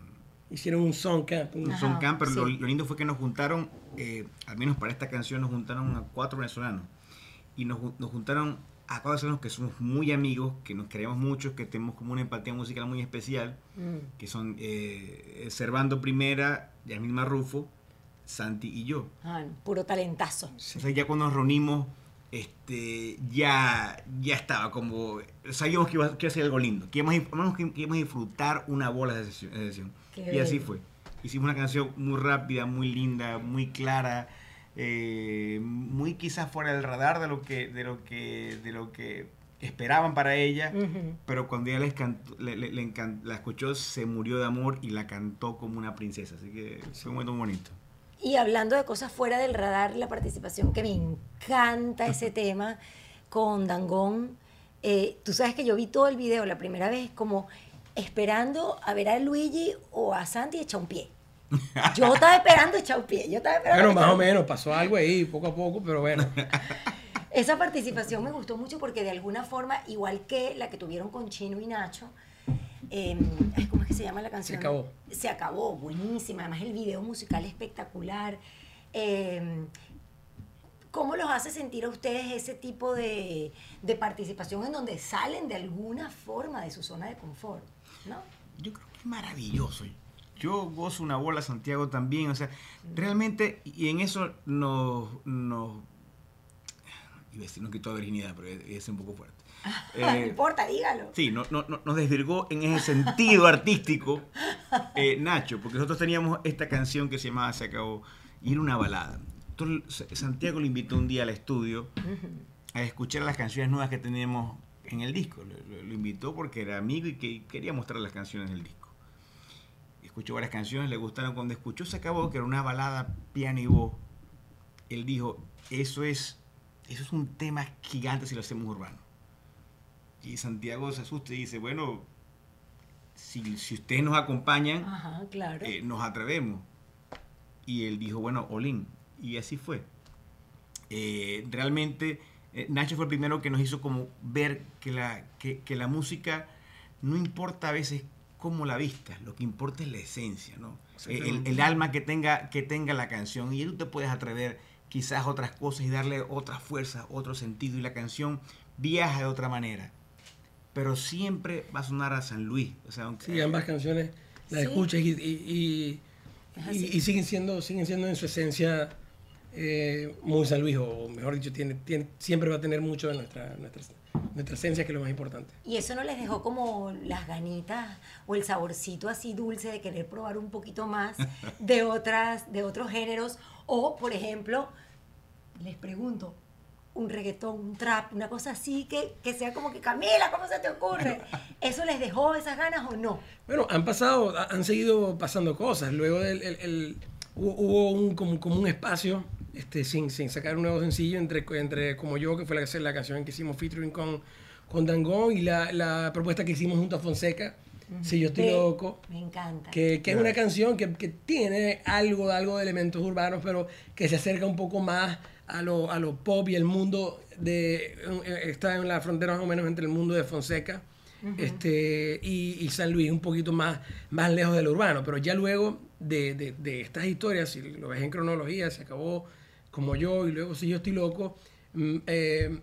Hicieron un song camp, un- Ajá, son camper, lo, sí. lo lindo fue que nos juntaron, eh, al menos para esta canción, nos juntaron a cuatro venezolanos. Y nos, nos juntaron a venezolanos que somos muy amigos, que nos queremos mucho, que tenemos como una empatía musical muy especial, Mm. que son eh, Servando Primera, Yasmín Marrufo, Santi y yo. Ah, puro talentazo. Entonces ya cuando nos reunimos, este, ya, ya estaba como, sabíamos que iba, que iba a ser algo lindo, que íbamos, íbamos- que íbamos a disfrutar una bola de sesión. de sesión. Y así fue. Hicimos una canción muy rápida, muy linda, muy clara, eh, muy quizás fuera del radar de lo que, de lo que, de lo que esperaban para ella. Ujú. Pero cuando ella les cantó- le- le- le encan- la escuchó, se murió de amor y la cantó como una princesa. Así que fue un momento muy bonito. Y hablando de cosas fuera del radar, la participación que me encanta ese tema con Dangón. eh, tú sabes que yo vi todo el video la primera vez como esperando a ver a Luigi o a Santi echar un pie. Yo estaba esperando echar un pie. Yo estaba esperando Bueno, más o menos, pasó algo ahí, poco a poco, pero bueno. Esa participación me gustó mucho porque de alguna forma, igual que la que tuvieron con Chino y Nacho, eh, ¿cómo es que se llama la canción? Se acabó. Se acabó, buenísima. Además el video musical espectacular. Eh, ¿Cómo los hace sentir a ustedes ese tipo de, de participación en donde salen de alguna forma de su zona de confort? ¿no? Yo creo que es maravilloso. Yo gozo una bola, Santiago también. O sea, realmente, y en eso nos. nos iba a decir, nos quitó virginidad, pero es, es un poco fuerte. no Eh, importa, dígalo. Sí, no, no, no- nos desvirgó en ese sentido artístico eh, Nacho, porque nosotros teníamos esta canción que se llamaba Se acabó y era una balada. Entonces, Santiago lo invitó un día al estudio a escuchar las canciones nuevas que teníamos en el disco. Lo, lo- lo invitó porque era amigo y que quería mostrar las canciones del disco. Escuchó varias canciones, le gustaron. Cuando escuchó Se acabó, que era una balada piano y voz, él dijo, eso es, eso es un tema gigante si lo hacemos urbano. Y Santiago se asusta y dice, bueno, si, si ustedes nos acompañan, Ajá, claro. eh, nos atrevemos. Y él dijo, bueno, Olin. Y así fue. Eh, realmente, eh, Nacho fue el primero que nos hizo como ver que la, que, que la música no importa a veces cómo la vistas, lo que importa es la esencia, ¿no? El, el alma que tenga, que tenga la canción. Y tú te puedes atrever quizás otras cosas y darle otra fuerza, otro sentido. Y la canción viaja de otra manera. Pero siempre va a sonar a San Luis. O sea, aunque, Sí, ambas canciones las Sí. escuchas y, y- y- Es y- así. y siguen, siendo, siguen siendo en su esencia eh, muy San Luis, o mejor dicho, tiene, tiene, siempre va a tener mucho de nuestra, nuestra, nuestra esencia, que es lo más importante. Y eso no les dejó como las ganitas o el saborcito así dulce de querer probar un poquito más de otras, de otros géneros. O, por ejemplo, les pregunto, un reggaetón, un trap, una cosa así que, que sea como que Camila, ¿cómo se te ocurre? ¿Eso les dejó esas ganas o no? Bueno, han pasado, ha- han seguido pasando cosas. Luego del, el- el- hubo, hubo un, como, como un espacio este, sin, sin sacar un nuevo sencillo entre, entre Como Yo, que fue la, la canción que hicimos featuring con, con Dangón, y la, la propuesta que hicimos junto a Fonseca, Si Yo Estoy Loco. Me encanta. que, que es una canción que, que tiene algo, algo de elementos urbanos, pero que se acerca un poco más a lo, a lo pop y el mundo de... está en la frontera más o menos entre el mundo de Fonseca este, y, San Luis un poquito más, más lejos del urbano. Pero ya luego de, de, estas historias, si lo ves en cronología, se acabó como yo y luego si yo estoy loco, mm, eh,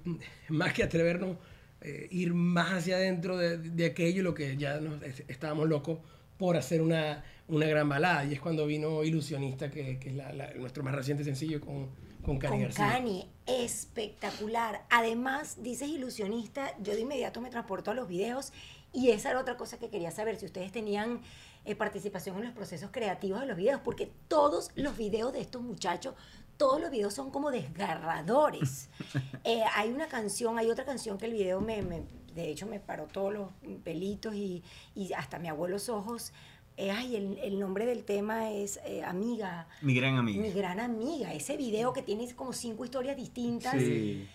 más que atrevernos eh, ir más hacia adentro de, de, aquello, lo que ya nos, estábamos locos por hacer una, una, gran balada. Y es cuando vino Ilusionista, que, que es nuestro más reciente sencillo con, con Cani con Cani, espectacular. Además, dices Ilusionista, yo de inmediato me transporto a los videos y esa era otra cosa que quería saber, si ustedes tenían eh, participación en los procesos creativos de los videos, porque todos los videos de estos muchachos todos los videos son como desgarradores. Eh, hay una canción, hay otra canción que el video me, de hecho me paró todos los pelitos y, hasta me abuelo los ojos. Eh, ay, el, nombre del tema es eh, Amiga. Mi gran amiga. Mi gran amiga. Ese video que tiene como cinco historias distintas. Sí.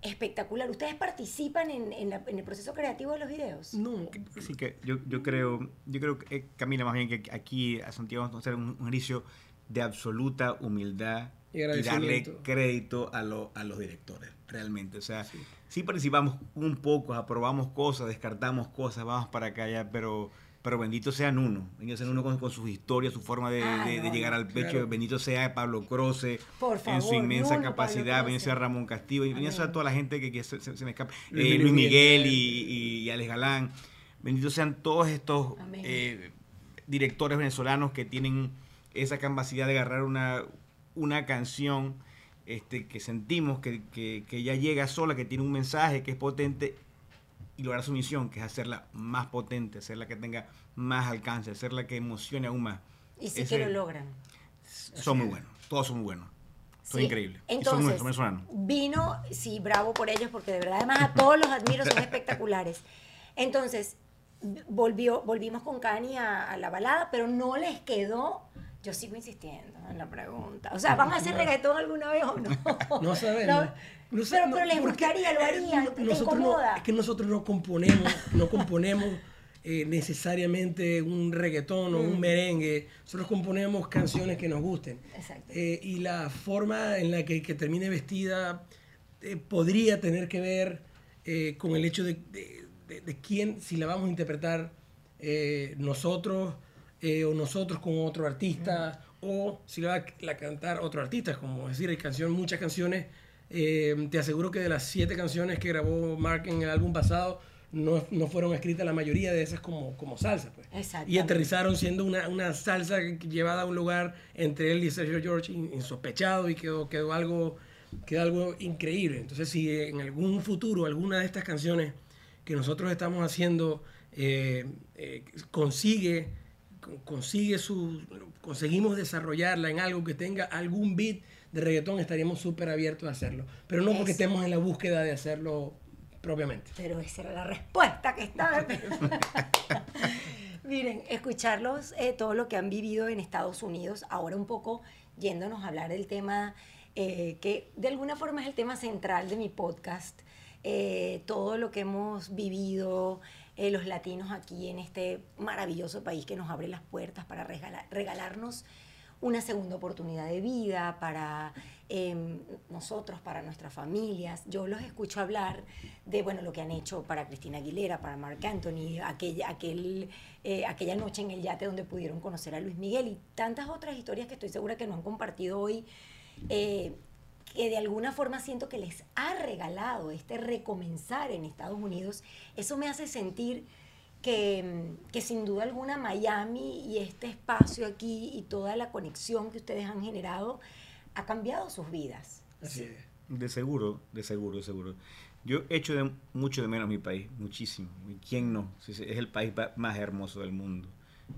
Espectacular. ¿Ustedes participan en, el proceso creativo de los videos? No. Sí, que yo, yo creo, yo creo que Camila, más bien que aquí a Santiago vamos a hacer un, un inicio de absoluta humildad y, darle crédito a, a, los directores, realmente. O sea, sí. participamos un poco, aprobamos cosas, descartamos cosas, vamos para acá pero, pero bendito sean uno. Bendito sean uno con, con sus historias, su forma de, ah, llegar al pecho. Bendito sea Pablo Croce en su inmensa capacidad. Bendito sea Ramón Castillo. Bendito sea toda la gente que, se, me escapa. Luis, eh, Miguel y, y, Alex Galán. Bendito sean todos estos eh, directores venezolanos que tienen esa capacidad de agarrar una, una canción este, que sentimos que, que, ya llega sola, que tiene un mensaje que es potente y lograr su misión, que es hacerla más potente, hacerla que tenga más alcance, hacerla que emocione aún más. Y sí que lo logran. Son muy buenos, todos son muy buenos. Son increíbles. Entonces, son vino, sí, bravo por ellos, porque de verdad, además a todos los admiro, son espectaculares. Entonces, volvió, volvimos con Cani a, a la balada, pero no les quedó yo sigo insistiendo en la pregunta. O sea, ¿van a hacer reggaetón alguna vez o no? No sabemos. No, pero, pero les gustaría, lo harían. Nosotros no, es que nosotros no componemos, no componemos eh, necesariamente un reggaetón o un mm. merengue. Nosotros componemos canciones que nos gusten. Exacto. Eh, y la forma en la que, que termine vestida eh, podría tener que ver con el hecho de, de, de, quién, si la vamos a interpretar nosotros eh, o nosotros con otro artista, o si la va a cantar otro artista, como decir, hay canción, muchas canciones. Eh, te aseguro que de las siete canciones que grabó Mark en el álbum pasado, no, no, fueron escritas la mayoría de esas como, como salsa. Pues. Y aterrizaron siendo una, una, salsa llevada a un lugar entre él y Sergio George insospechado y quedó, quedó, algo, quedó algo increíble. Entonces, si en algún futuro alguna de estas canciones que nosotros estamos haciendo eh, consigue consigue su, conseguimos desarrollarla en algo que tenga algún beat de reggaetón, estaríamos súper abiertos a hacerlo. Pero no porque estemos en la búsqueda de hacerlo propiamente. Pero esa era la respuesta que estaba. Miren, escucharlos, eh, todo lo que han vivido en Estados Unidos, ahora un poco yéndonos a hablar del tema eh, que de alguna forma es el tema central de mi podcast, eh, todo lo que hemos vivido, eh, los latinos aquí en este maravilloso país que nos abre las puertas para regalarnos una segunda oportunidad de vida para em, nosotros, para nuestras familias. Yo los escucho hablar de bueno, lo que han hecho para Cristina Aguilera, para Marc Anthony, aquella, aquel, eh, aquella noche en el yate donde pudieron conocer a Luis Miguel y tantas otras historias que estoy segura que no han compartido hoy. Eh, que de alguna forma siento que les ha regalado este recomenzar en Estados Unidos, eso me hace sentir que, que, sin duda alguna Miami y este espacio aquí y toda la conexión que ustedes han generado ha cambiado sus vidas. Así De seguro, de seguro, de seguro. Yo he hecho de, mucho de menos mi país, muchísimo. ¿Y quién no? Es el país más hermoso del mundo.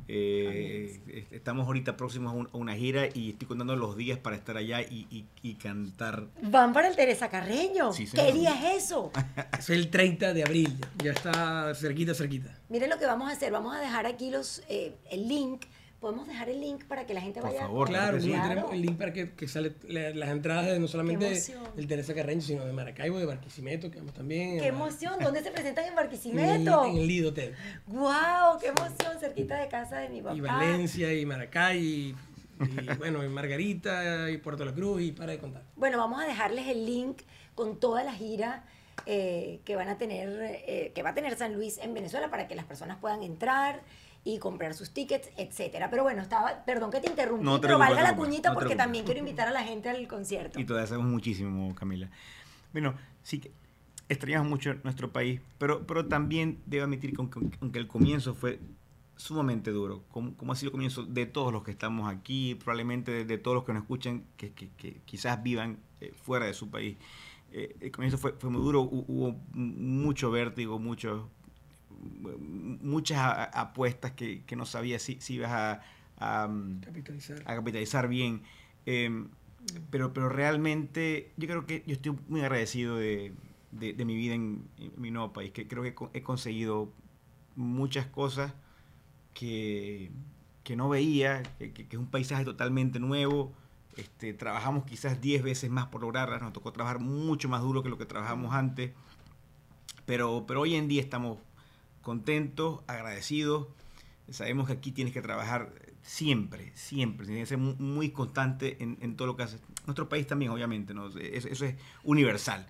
Eh, estamos ahorita próximos a, una gira y estoy contando los días para estar allá y, cantar. ¿Van para el Teresa Carreño? ¿Qué día es eso? es el 30 de abril, ya está cerquita, cerquita. Miren lo que vamos a hacer, vamos a dejar aquí los, eh, el link podemos dejar el link para que la gente vaya. Por favor, claro, sí, tenemos el link para que, que sale las entradas de no solamente del Teresa Carreño, sino de Maracaibo, de Barquisimeto, que vamos también. ¡Qué emoción! ¿Dónde se presentan en Barquisimeto? En el, Lido Hotel. ¡Guau! ¡Qué emoción! Cerquita de casa de mi papá. Y Valencia, y Maracay, y, bueno, y Margarita, y Puerto La Cruz, y para de contar. Bueno, vamos a dejarles el link con toda la gira eh, que van a tener, eh, que va a tener San Luis en Venezuela para que las personas puedan entrar y comprar sus tickets, etcétera. Pero bueno, estaba, perdón que te interrumpí, No te pero valga la cuñita no porque también quiero invitar a la gente al concierto. Y te agradecemos muchísimo, Camila. Bueno, sí que extrañamos mucho nuestro país, pero, pero también debo admitir que aunque, aunque el comienzo fue sumamente duro, como, como ha sido el comienzo de todos los que estamos aquí, probablemente de, de todos los que nos escuchan, que, que- que quizás vivan eh, fuera de su país. Eh, el comienzo fue, fue muy duro, hu- hubo mucho vértigo, mucho, muchas apuestas que, que no sabía si, si ibas a- a, mm, Capitalizar. a capitalizar bien. Eh, pero, pero realmente yo creo que yo estoy muy agradecido de, de- de mi vida en, en mi nuevo país, que creo que he conseguido muchas cosas que, que no veía, que, que- que es un paisaje totalmente nuevo. Este, trabajamos quizás 10 veces más por lograrlas, nos tocó trabajar mucho más duro que lo que trabajamos antes, pero, pero hoy en día estamos contentos, agradecidos, sabemos que aquí tienes que trabajar siempre, siempre, tienes que ser mu- muy constante en, en todo lo que haces. Nuestro país también, obviamente, ¿no? eso, eso es universal.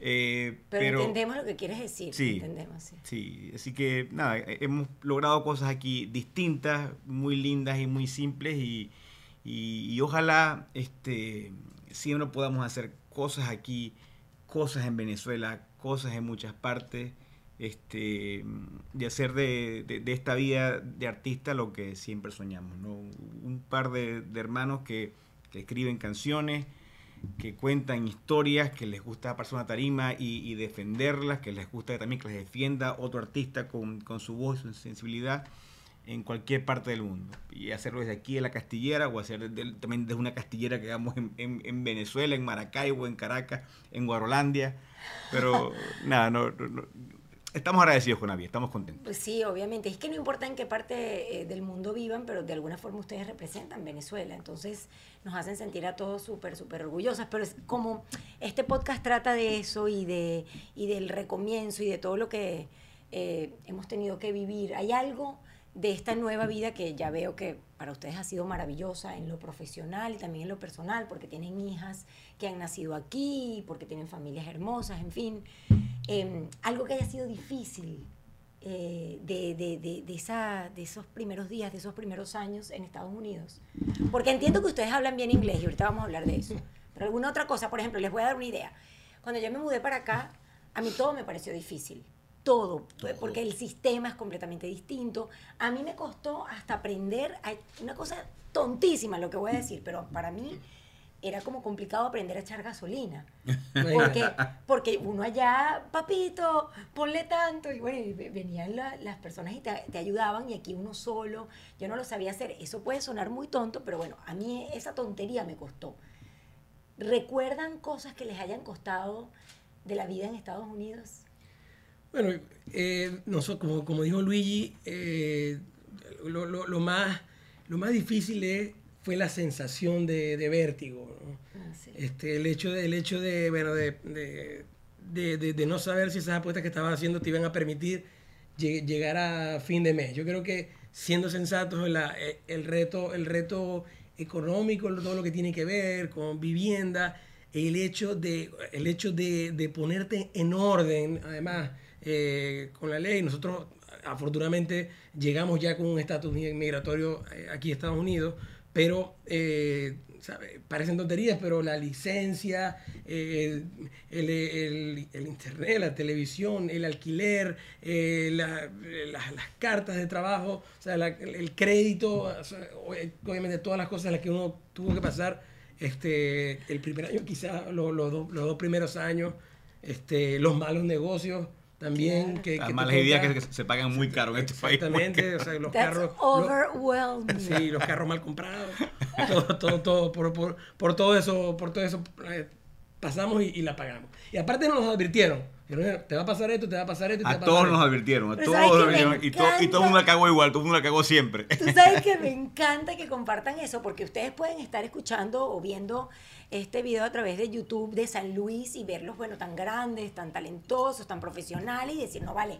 Eh, pero, entendemos lo que quieres decir. Sí. Entendemos, sí. Sí, así que nada, eh, hemos logrado cosas aquí distintas, muy lindas y muy simples y, y- y ojalá este, siempre podamos hacer cosas aquí, cosas en Venezuela, cosas en muchas partes, este, de hacer de, de- de esta vida de artista lo que siempre soñamos, ¿no? Un par de, de hermanos que, que escriben canciones, que cuentan historias, que les gusta pasar una tarima y, y defenderlas, que les gusta también que les defienda otro artista con, con su voz, su sensibilidad en cualquier parte del mundo. Y hacerlo desde aquí en la Castillera o hacer desde- también desde una castillera que hagamos en, en- en Venezuela, en Maracaibo, en Caracas, en Guarolandia. Pero nada, no- estamos agradecidos con Avi, estamos contentos. Pues sí, obviamente. Es que no importa en qué parte eh, del mundo vivan, pero de alguna forma ustedes representan Venezuela. Entonces nos hacen sentir a todos súper, súper orgullosas. Pero es como este podcast trata de eso y, de, y del recomienzo y de todo lo que eh, hemos tenido que vivir. Hay algo de esta nueva vida que ya veo que para ustedes ha sido maravillosa en lo profesional y también en lo personal, porque tienen hijas que han nacido aquí, porque tienen familias hermosas, en fin. Eh, algo que haya sido difícil eh, de, de- de- de esa, de esos primeros días, de esos primeros años en Estados Unidos? Porque entiendo que ustedes hablan bien inglés y ahorita vamos a hablar de eso. Pero alguna otra cosa, por ejemplo, les voy a dar una idea. Cuando yo me mudé para acá, a mí todo me pareció difícil. Todo, Todo. porque el sistema es completamente distinto. A mí me costó hasta aprender, a- una cosa tontísima lo que voy a decir, pero para mí era como complicado aprender a echar gasolina. Porque, porque uno allá, papito, ponle tanto, y bueno, y venían la- las personas y te, te ayudaban, y aquí uno solo, yo no lo sabía hacer. Eso puede sonar muy tonto, pero bueno, a mí esa tontería me costó. ¿Recuerdan cosas que les hayan costado de la vida en Estados Unidos? Bueno, eh, noso- como, como dijo Luigi, eh, lo, lo- lo más, lo más difícil es- fue la sensación de, de vértigo. ¿no? Ah, sí. Este, el hecho de, el hecho de, bueno, de, de, no saber si esas apuestas que estabas haciendo te iban a permitir lle- llegar a fin de mes. Yo creo que siendo sensatos, la- eh, el, reto, el reto económico, todo lo que tiene que ver con vivienda, el hecho de, el hecho de, de ponerte en orden, además, eh, con la ley. Nosotros, afortunadamente, llegamos ya con un estatus migratorio eh, aquí a Estados Unidos, pero eh, parecen tonterías, pero la licencia, el, el- el internet, la televisión, el alquiler, eh, la- la- las cartas de trabajo, o sea, el crédito, obviamente todas las cosas en las que uno tuvo que pasar este, el primer año, quizás los, los dos, los dos primeros años, este, los malos negocios también. Claro. Que, Las malas ideas que se- se pagan muy caro en este país. Exactamente, o sea, los That's carros... lo- overwhelming. Sí, los carros mal comprados. Todo, todo, todo, por, por, por todo eso, por todo eso eh, pasamos y, y la pagamos. Y aparte nos advirtieron, te va a pasar esto, te va a pasar esto, te va A a pasar todos esto". nos advirtieron, a Pero todos ¿sabes nos advirtieron. Y, to- y todo el mundo la cagó igual, todo el mundo la cagó siempre. Tú sabes que me encanta que compartan eso, porque ustedes pueden estar escuchando o viendo este video a través de YouTube de San Luis y verlos, bueno, tan grandes, tan talentosos, tan profesionales y decir, no, vale,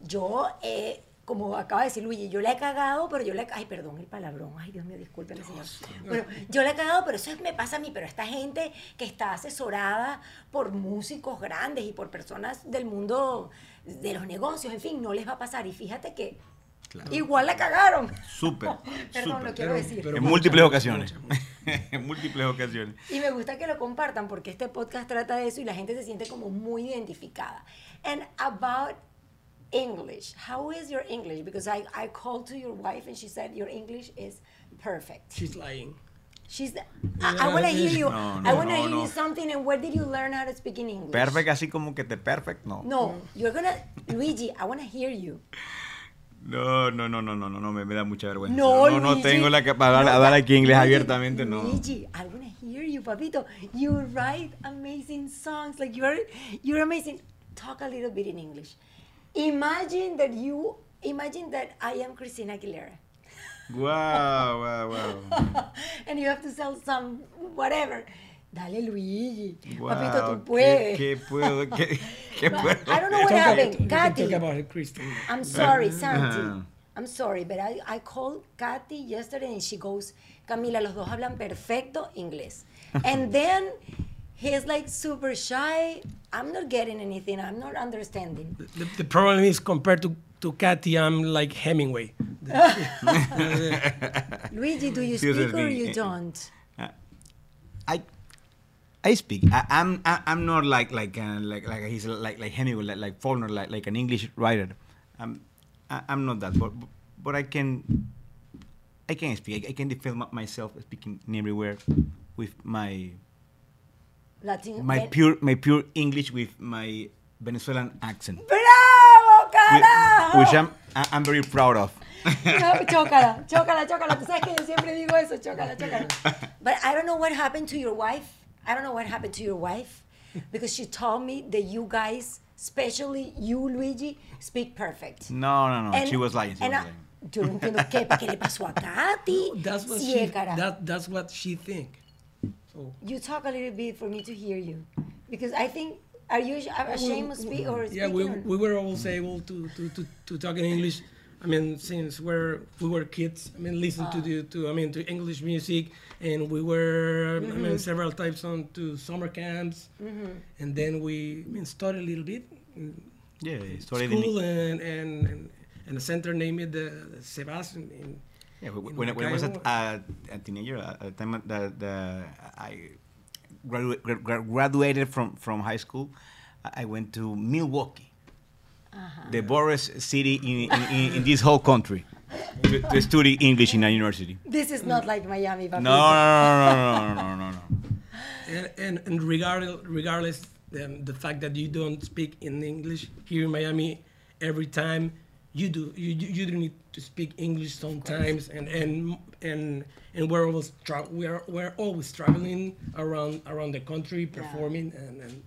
yo he como acaba de decir Luigi, yo la he cagado, pero yo la he... Ay, perdón el palabrón. Ay, Dios mío, discúlpeme, señor. Bueno, yo la he cagado, pero eso me pasa a mí. Pero esta gente que está asesorada por músicos grandes y por personas del mundo de los negocios, en fin, no les va a pasar. Y fíjate que igual la cagaron. Súper. Perdón, súper. lo quiero decir. pero- en muchas, múltiples muchas, ocasiones. muchas, en múltiples ocasiones. Y me gusta que lo compartan porque este podcast trata de eso y la gente se siente como muy identificada. And about English, how is your English? Because I, I called to your wife and she said your English is perfect. She's lying. She's. The, I, I want to hear you. No, I want to no, hear no. you something. And where did you learn how to speak in English? Perfect, así como que te perfect, no. No, you're gonna Luigi. I want to hear you. No, no, no, no, no, no, no, me, me da mucha vergüenza. No, no, no Luigi. tengo la capacidad de No, hablar aquí inglés Luigi, abiertamente, no. Luigi, I want to hear you, papito. You write amazing songs. Like you're, you're amazing. Talk a little bit in English. Imagine that you, imagine that I am Christina Aguilera, Wow, wow, wow. and you have to sell some whatever. Dale, Luigi. Wow, papito, tú puedes. ¿Qué, puedo? ¿Qué, qué puedo? I don't know what Talk happened. we can Kathy. talk about it, Kristen. I'm sorry, Santi. Ajá. I'm sorry, but I, I called Kathy yesterday and she goes, Camila, los dos hablan perfecto inglés. And then he's like super shy. I'm not getting anything. I'm not understanding. The, the problem is compared to, to Kathy, I'm like Hemingway. Luigi, do you Sí, o sea, speak or you don't? I I speak. I, I'm I, I'm not like like uh, like like he's like like Hemingway, like, like Faulkner, like like an English writer. I'm I, I'm not that, but but I can I can speak. I, I can defend my- myself speaking everywhere with my Latin. my Ven- pure my pure English with my Venezuelan accent, ¡Bravo, carajo! which I'm I- I'm very proud of. No, chócala, chócala, chócala. Tú sabes que yo siempre digo eso, chócala, chócala. But I don't know what happened to your wife. I don't know what happened to your wife because she told me that you guys, especially you, Luigi, speak perfect. No, no, no. And- she was lying. She and was I- lying. yo no entiendo qué, ¿qué le pasó a Katy. That's what Sí, she. That, that's what she think. So You talk a little bit for me to hear you because I think. Are you ashamed of speak or yeah, speaking? we, we were always able to, to, to, to talk in English. I mean, since we're we were kids, I mean, listen Ah. to the to I mean to English music, and we were I Mm-hmm. mean several times on to summer camps, and then we I mean studied a little bit in Yeah, sorry. the- school, and and and, and the center named it the, the Sebastian. In, Yeah, when, when, I- was a, a, a teenager, at the time that the, I gradu- gra- gra- graduated from, from high school, I I went to Milwaukee, the poorest city in, in, in, in this whole country, to, to study English in a university. This is not like Miami, No, papito. no, no, no, no, no, no, no. and, and, and regardless, regardless um, the fact that you don't speak in English here in Miami, every time you do, you, you, you do need to speak English sometimes, and and and and we're always tra- we are we're always traveling around around the country performing, and, and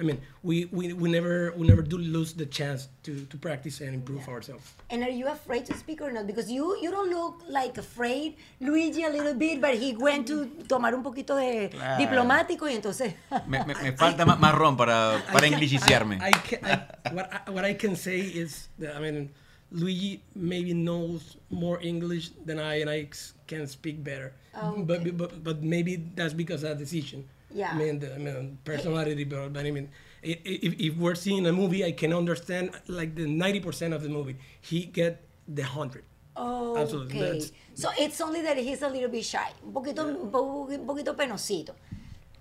I mean we, we, we never we never do lose the chance to, to practice and improve ourselves. And are you afraid to speak or not? Because you you don't look like afraid. Luigi a little bit, but he went to tomar un poquito de Claro. diplomático y entonces. Me, me, me falta más, más ron para, para inglesiciarme. I, I can, I, what, I, what I can say is that, I mean, Luigi maybe knows more English than I, and I can speak better. Oh, But, but but maybe that's because of the decision. Yeah. I mean, the, I mean personality, but, but I mean, i- i- if, if we're seeing a movie, I can understand like the 90% of the movie. He get the 100. Oh, Absolutely, okay. that's- So it's only that he's a little bit shy. Un poquito, un po- un poquito penosito.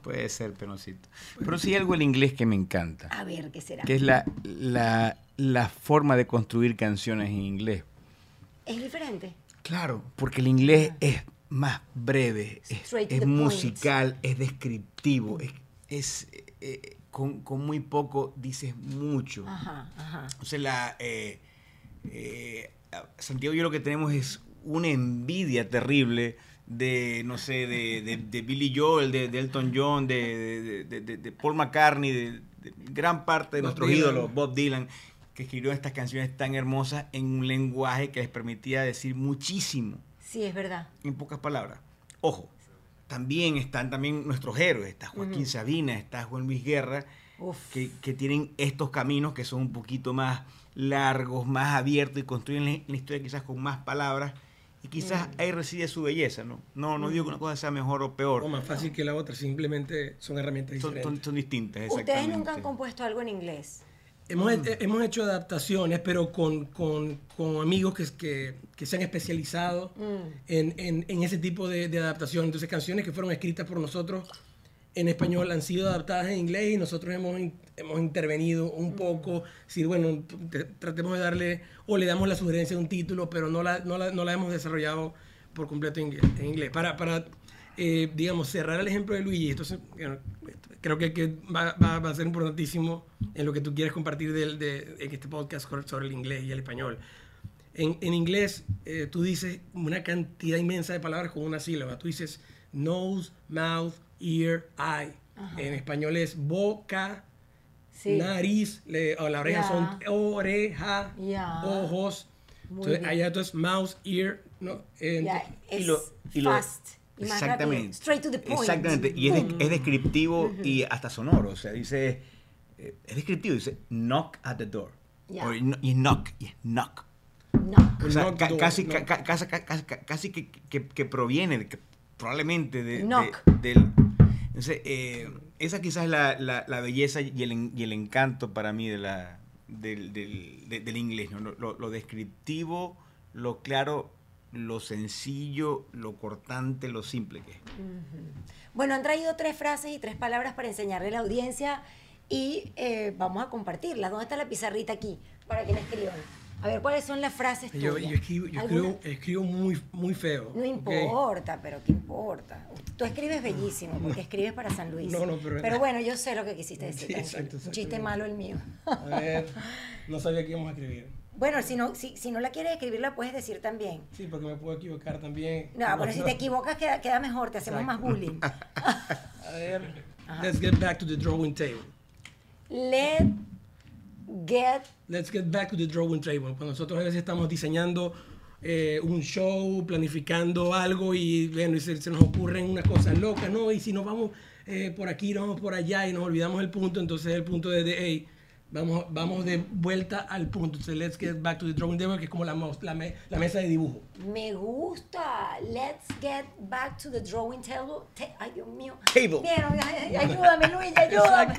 Puede ser penosito. Pero sí algo el inglés que me encanta. A ver, ¿qué será? que es la, la, la forma de construir canciones en inglés. ¿Es diferente? Claro, porque el inglés es más breve, es, point. musical, es descriptivo, es, es, eh, con, con muy poco dices mucho. Ajá, ajá. O sea, la, eh, eh, Santiago y yo lo que tenemos es una envidia terrible de, no sé, de, de, de Billy Joel, de, de Elton John, de, de- de- de Paul McCartney, de, de gran parte de Bob nuestros Dylan. ídolos, Bob Dylan, que escribió estas canciones tan hermosas en un lenguaje que les permitía decir muchísimo Sí, es verdad. en pocas palabras. Ojo, también están también nuestros héroes, está Joaquín Sabina, está Juan Luis Guerra, que, que tienen estos caminos que son un poquito más largos, más abiertos y construyen la, la historia quizás con más palabras. Y quizás Mm. ahí reside su belleza, ¿no? No, no digo que una cosa sea mejor o peor. O más fácil que la otra, simplemente son herramientas Son, diferentes. son- son distintas, Ustedes exactamente. nunca han compuesto algo en inglés. Hemos, he- hemos hecho adaptaciones, pero con, con, con amigos que, que, que se han especializado en, en, en ese tipo de, de adaptación. Entonces, canciones que fueron escritas por nosotros en español han sido adaptadas en inglés y nosotros hemos, in- hemos intervenido un poco. Si, bueno, t- tratemos de darle, o le damos la sugerencia de un título, pero no la, no la, no la hemos desarrollado por completo en, inglés- en inglés. Para, para eh, digamos, cerrar el ejemplo de Luigi, entonces, bueno, creo que, que va, va- va a ser importantísimo en lo que tú quieres compartir del- de, en este podcast sobre- el inglés y el español. En, en inglés, eh, tú dices una cantidad inmensa de palabras con una sílaba. Tú dices nose, mouth, ear, eye. En español es boca, Sí. nariz, le- o la oreja Ya. son oreja, Ya. ojos. Muy Entonces, bien. allá entonces mouth, ear, no. eh, es y lo- y lo- fast. Y más rápido. Straight to the point. Exactamente. Y es, de- es descriptivo y hasta sonoro. O sea, dice. eh, es descriptivo. Dice knock at the door. Ya. O no- y knock. Y es knock. No. O sea, Knock ca- door, casi, knock. ca- ca- casi, ca- casi, ca- casi que, que- que proviene de que probablemente de, de- Knock. del. Entonces, eh, esa quizás es la, la- la belleza y el, y el encanto para mí de la, del, del- de- del inglés. ¿no? Lo, lo- lo descriptivo, lo claro, lo sencillo, lo cortante, lo simple que es. Bueno, han traído tres frases y tres palabras para enseñarle a la audiencia y eh, vamos a compartirlas. ¿Dónde está la pizarrita aquí? Para que la escriban. A ver, ¿cuáles son las frases yo, tuyas? yo escribo, yo escribo, escribo muy, muy feo. No importa, pero ¿qué importa? Tú escribes bellísimo, porque escribes para San Luis. No, no, pero- bueno, yo sé lo que quisiste decir. Sí, tranquilo. exacto, Un exacto. chiste malo el mío. A ver, no sabía que íbamos a escribir. Bueno, si no, si, si no la quieres escribir, la puedes decir también. Sí, porque me puedo equivocar también. No, pero si te equivocas queda, queda mejor, te hacemos más Exacto. bullying. A ver, let's get back to the drawing table. Let get Let's get back to the drawing table. Cuando nosotros a veces estamos diseñando eh, un show, planificando algo y, bueno, y se, se nos ocurren unas cosas locas, ¿no? Y si nos vamos eh, por aquí, nos vamos por allá y nos olvidamos el punto, entonces el punto de, de hey, vamos, vamos de vuelta al punto. Entonces, let's get back to the drawing table, que es como la, la, me- la mesa de dibujo. Me gusta. Let's get back to the drawing table. Ta- ay, Dios mío. Table. Ay, ayúdame, Luis, ayúdame.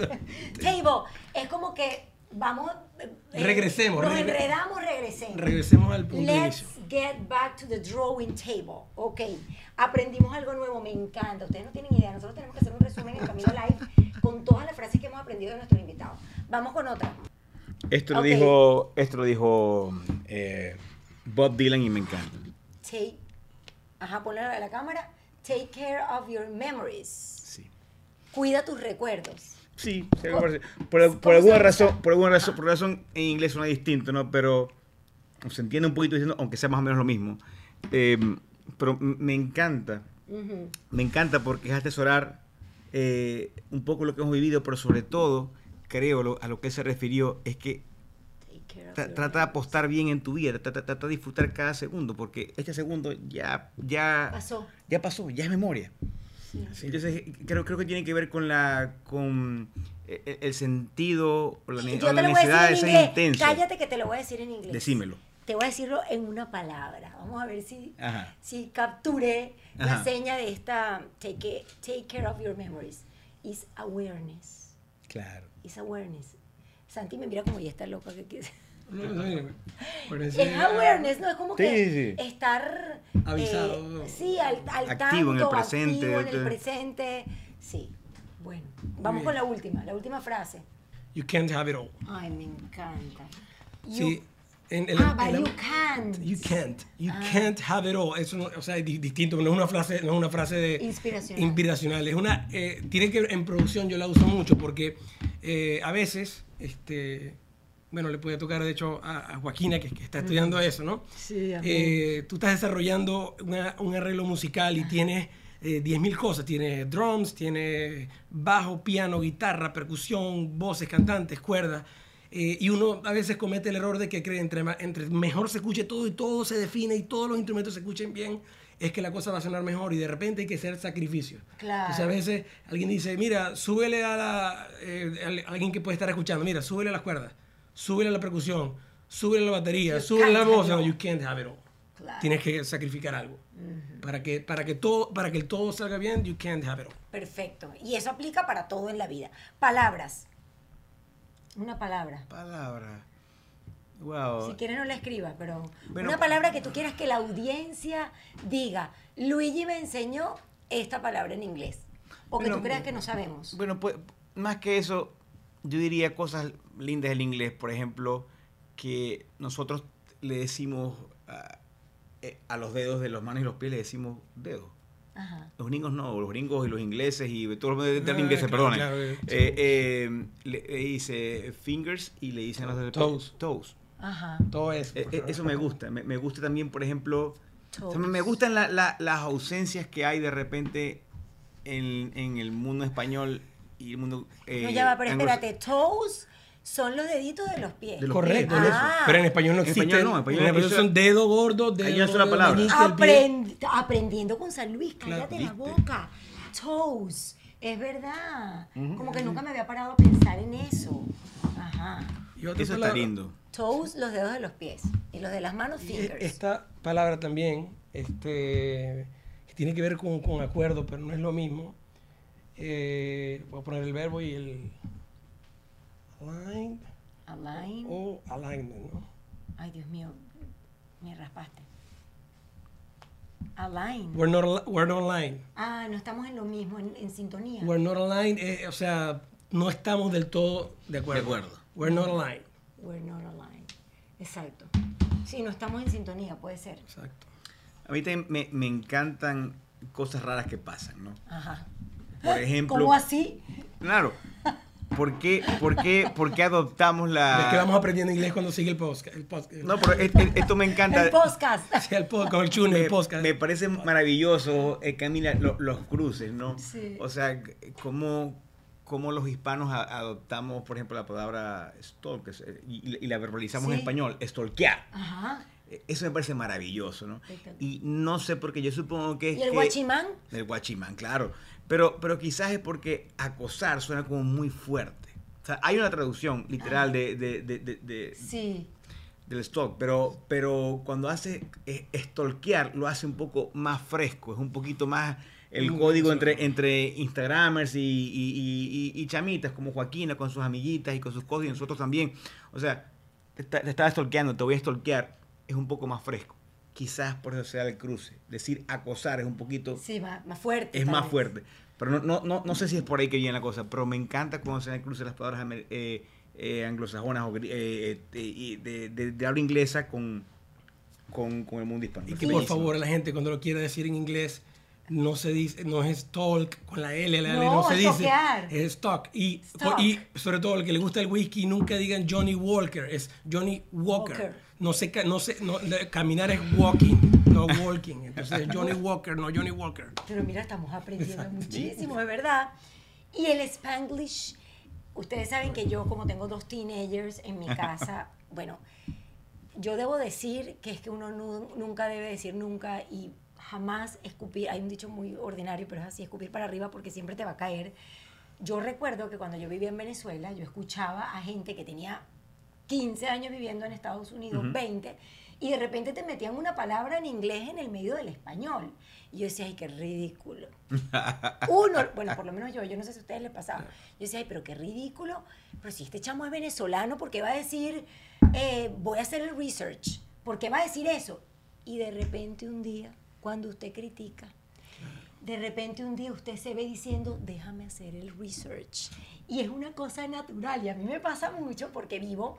Table. Es como que vamos. eh, Regresemos, Nos regre- enredamos, regresemos. Regresemos al punto Let's get back to the drawing table. Ok. Aprendimos algo nuevo, me encanta. Ustedes no tienen idea. Nosotros tenemos que hacer un resumen en Camino Live con todas las frases que hemos aprendido de nuestros invitados. Vamos con otra. Esto Ok. lo dijo, esto lo dijo eh, Bob Dylan y me encanta. Take. Ajá, ponle a la cámara. Take care of your memories. Sí. Cuida tus recuerdos. Sí, sí, ¿Cómo- me parece. por, por cómo alguna razón, por alguna razón, por razón en inglés suena distinto, ¿no? Pero se entiende un poquito diciendo, aunque sea más o menos lo mismo. Eh, pero me encanta, Ujú. me encanta porque es atesorar eh, un poco lo que hemos vivido, pero sobre todo, creo, lo- a lo que él se refirió, es que tra- trata de apostar bien en tu vida, trata, trata de disfrutar cada segundo, porque este segundo ya, ya Pasó. ya pasó, ya es memoria. Entonces creo, creo que tiene que ver con la con el, el sentido o la, Yo o la necesidad de ser intenso. Cállate que te lo voy a decir en inglés. Decímelo. Te voy a decirlo en una palabra. Vamos a ver si, Ajá. si capturé la Ajá. seña de esta take, it- take care of your memories. Is awareness. Claro. Is awareness. Santi me mira como ya está loca. que quiere- No, no, no, por Es awareness, ¿no? Es como Sí, que sí. estar... Avisado. eh, sí, al, al Activo en el tanto, presente, activo en el presente. Sí. Bueno, vamos bien. con la última, la última frase. You can't have it all. Ay, me encanta. You- Sí. En, ah, en but la- you can't. You can't. You Ah. can't have it all. Eso no, o sea, es di- distinto. No es una frase, no es una frase de Inspiracional. inspiracional. Es una, eh, tiene que en producción yo la uso mucho porque eh, a veces, este, bueno, le puede tocar de hecho a, a Joaquina que, que está estudiando eso, ¿no? Sí. Eh, tú estás desarrollando una- un arreglo musical y tienes eh, 10.000 cosas. Tienes drums, tienes bajo, piano, guitarra, percusión, voces, cantantes, cuerdas. Eh, y uno a veces comete el error de que cree entre, entre mejor se escuche todo y todo se define y todos los instrumentos se escuchen bien, es que la cosa va a sonar mejor y de repente hay que hacer sacrificios. Claro. Entonces a veces alguien dice, mira, súbele a la... eh, a alguien que puede estar escuchando, mira, súbele a las cuerdas, súbele a la percusión, súbele a la batería, You súbele a la voz. No, you can't have it all. Claro. Tienes que sacrificar algo. para, que, para, que todo, para que el todo salga bien, you can't have it all. Perfecto. Y eso aplica para todo en la vida. Palabras. Una palabra. Palabra. Wow. Si quieres no la escribas, pero Bueno, una palabra que tú quieras que la audiencia diga, Luigi me enseñó esta palabra en inglés. O que Bueno, tú creas que no sabemos. Bueno, pues más que eso, yo diría cosas lindas del inglés, por ejemplo, que nosotros le decimos a, eh, a los dedos de las manos y los pies, le decimos dedos. Ajá. Los gringos no, los gringos y los ingleses y todos los de Ah, ingleses, claro, perdonen. claro, eh, sí. Eh, eh, le, le dice fingers y le dicen los de Toes. toes. Ajá. Todo eso. Eh, eh, eso me gusta. Me, me gusta también, por ejemplo, o sea, me- gustan la- la- las ausencias que hay de repente en, en el mundo español y el mundo... eh, No, ya va, pero espérate. Toes son los deditos de los pies. De los Correcto, pies, eso. Ah. pero en español no En existe. español no, en español- en eso- son dedo gordo, dedo Ahí es una palabra. Aprend- aprendiendo con San Luis, Claro, cállate la boca. Toes, es verdad. Como que nunca me había parado a pensar en eso. Ajá. Y otra Eso está lindo. Toes, los dedos de los pies. Y los de las manos, y fingers. Esta palabra también, este, que tiene que ver con, con acuerdo, pero no es lo mismo. Eh, voy a poner el verbo y el aligned Align. o alignment, ¿no? Ay, Dios mío. Me raspaste. Align. We're not, we're not aligned. Ah, no estamos en lo mismo, en, en sintonía. We're not aligned, eh, o sea, no estamos del todo de acuerdo. De acuerdo. We're not aligned. We're not aligned. Exacto. Sí, no estamos en sintonía, puede ser. Exacto. A mí también me, me encantan cosas raras que pasan, ¿no? Ajá. Por ejemplo... ¿Cómo así? Claro. ¿Por qué, por qué, por qué adoptamos la... Es que vamos aprendiendo inglés cuando sigue el podcast. El podcast. No, pero es- es- esto me encanta. El podcast. Sí, el podcast, con el chune, me, el podcast. me parece maravilloso, eh, Camila, lo- los cruces, ¿no? Sí. O sea, cómo, cómo los hispanos a- adoptamos, por ejemplo, la palabra stalk es, eh, y, y la verbalizamos en español, stalkear. Ajá. Eh, Eso me parece maravilloso, ¿no? Y no sé por qué, yo supongo que es ¿Y el que- guachimán? El guachimán, claro. Pero, pero quizás es porque acosar suena como muy fuerte. O sea, hay una traducción literal de, de, de, de- de- Sí. del stock, pero, pero cuando hace eh, stalkear lo hace un poco más fresco, es un poquito más el código entre, entre Instagramers y, y- y- y- y chamitas como Joaquina con sus amiguitas y con sus cosas y nosotros también. O sea, te, está- te estaba stalkeando, te voy a stalkear, es un poco más fresco. Quizás por eso sea el cruce. Decir acosar es un poquito, Sí, más, más fuerte. es más vez. fuerte. Pero no, no, no, no sé si es por ahí que viene la cosa, pero me encanta cuando se dan el cruce las palabras eh, eh, anglosajonas o eh, eh, y de, de- de habla inglesa con, con, con el mundo hispano. Y que por favor la gente cuando lo quiera decir en inglés no se dice, no es talk con la L, la L No, no, se dice, es talk. Y, Stalk. y sobre todo el que le gusta el whisky, nunca digan Johnny Walker, es Johnny Walker. Walker. No sé, no sé, no, caminar es walking, no walking. Entonces es Johnny Walker, no Johnny Walker. Pero mira, estamos aprendiendo muchísimo, de verdad. Y el Spanglish, ustedes saben que yo como tengo dos teenagers en mi casa, bueno, yo debo decir que es que uno nu- nunca debe decir nunca y jamás escupir, hay un dicho muy ordinario, pero es así, escupir para arriba porque siempre te va a caer. Yo recuerdo que cuando yo vivía en Venezuela, yo escuchaba a gente que tenía 15 años viviendo en Estados Unidos, 20, y de repente te metían una palabra en inglés en el medio del español. Y yo decía, ay, qué ridículo. Uno, bueno, por lo menos yo, yo no sé si a ustedes les pasaba. Yo decía, ay, pero qué ridículo. Pero si este chamo es venezolano, ¿por qué va a decir, eh, voy a hacer el research? ¿Por qué va a decir eso? Y de repente un día, cuando usted critica, de repente un día usted se ve diciendo, déjame hacer el research. Y es una cosa natural. Y a mí me pasa mucho porque vivo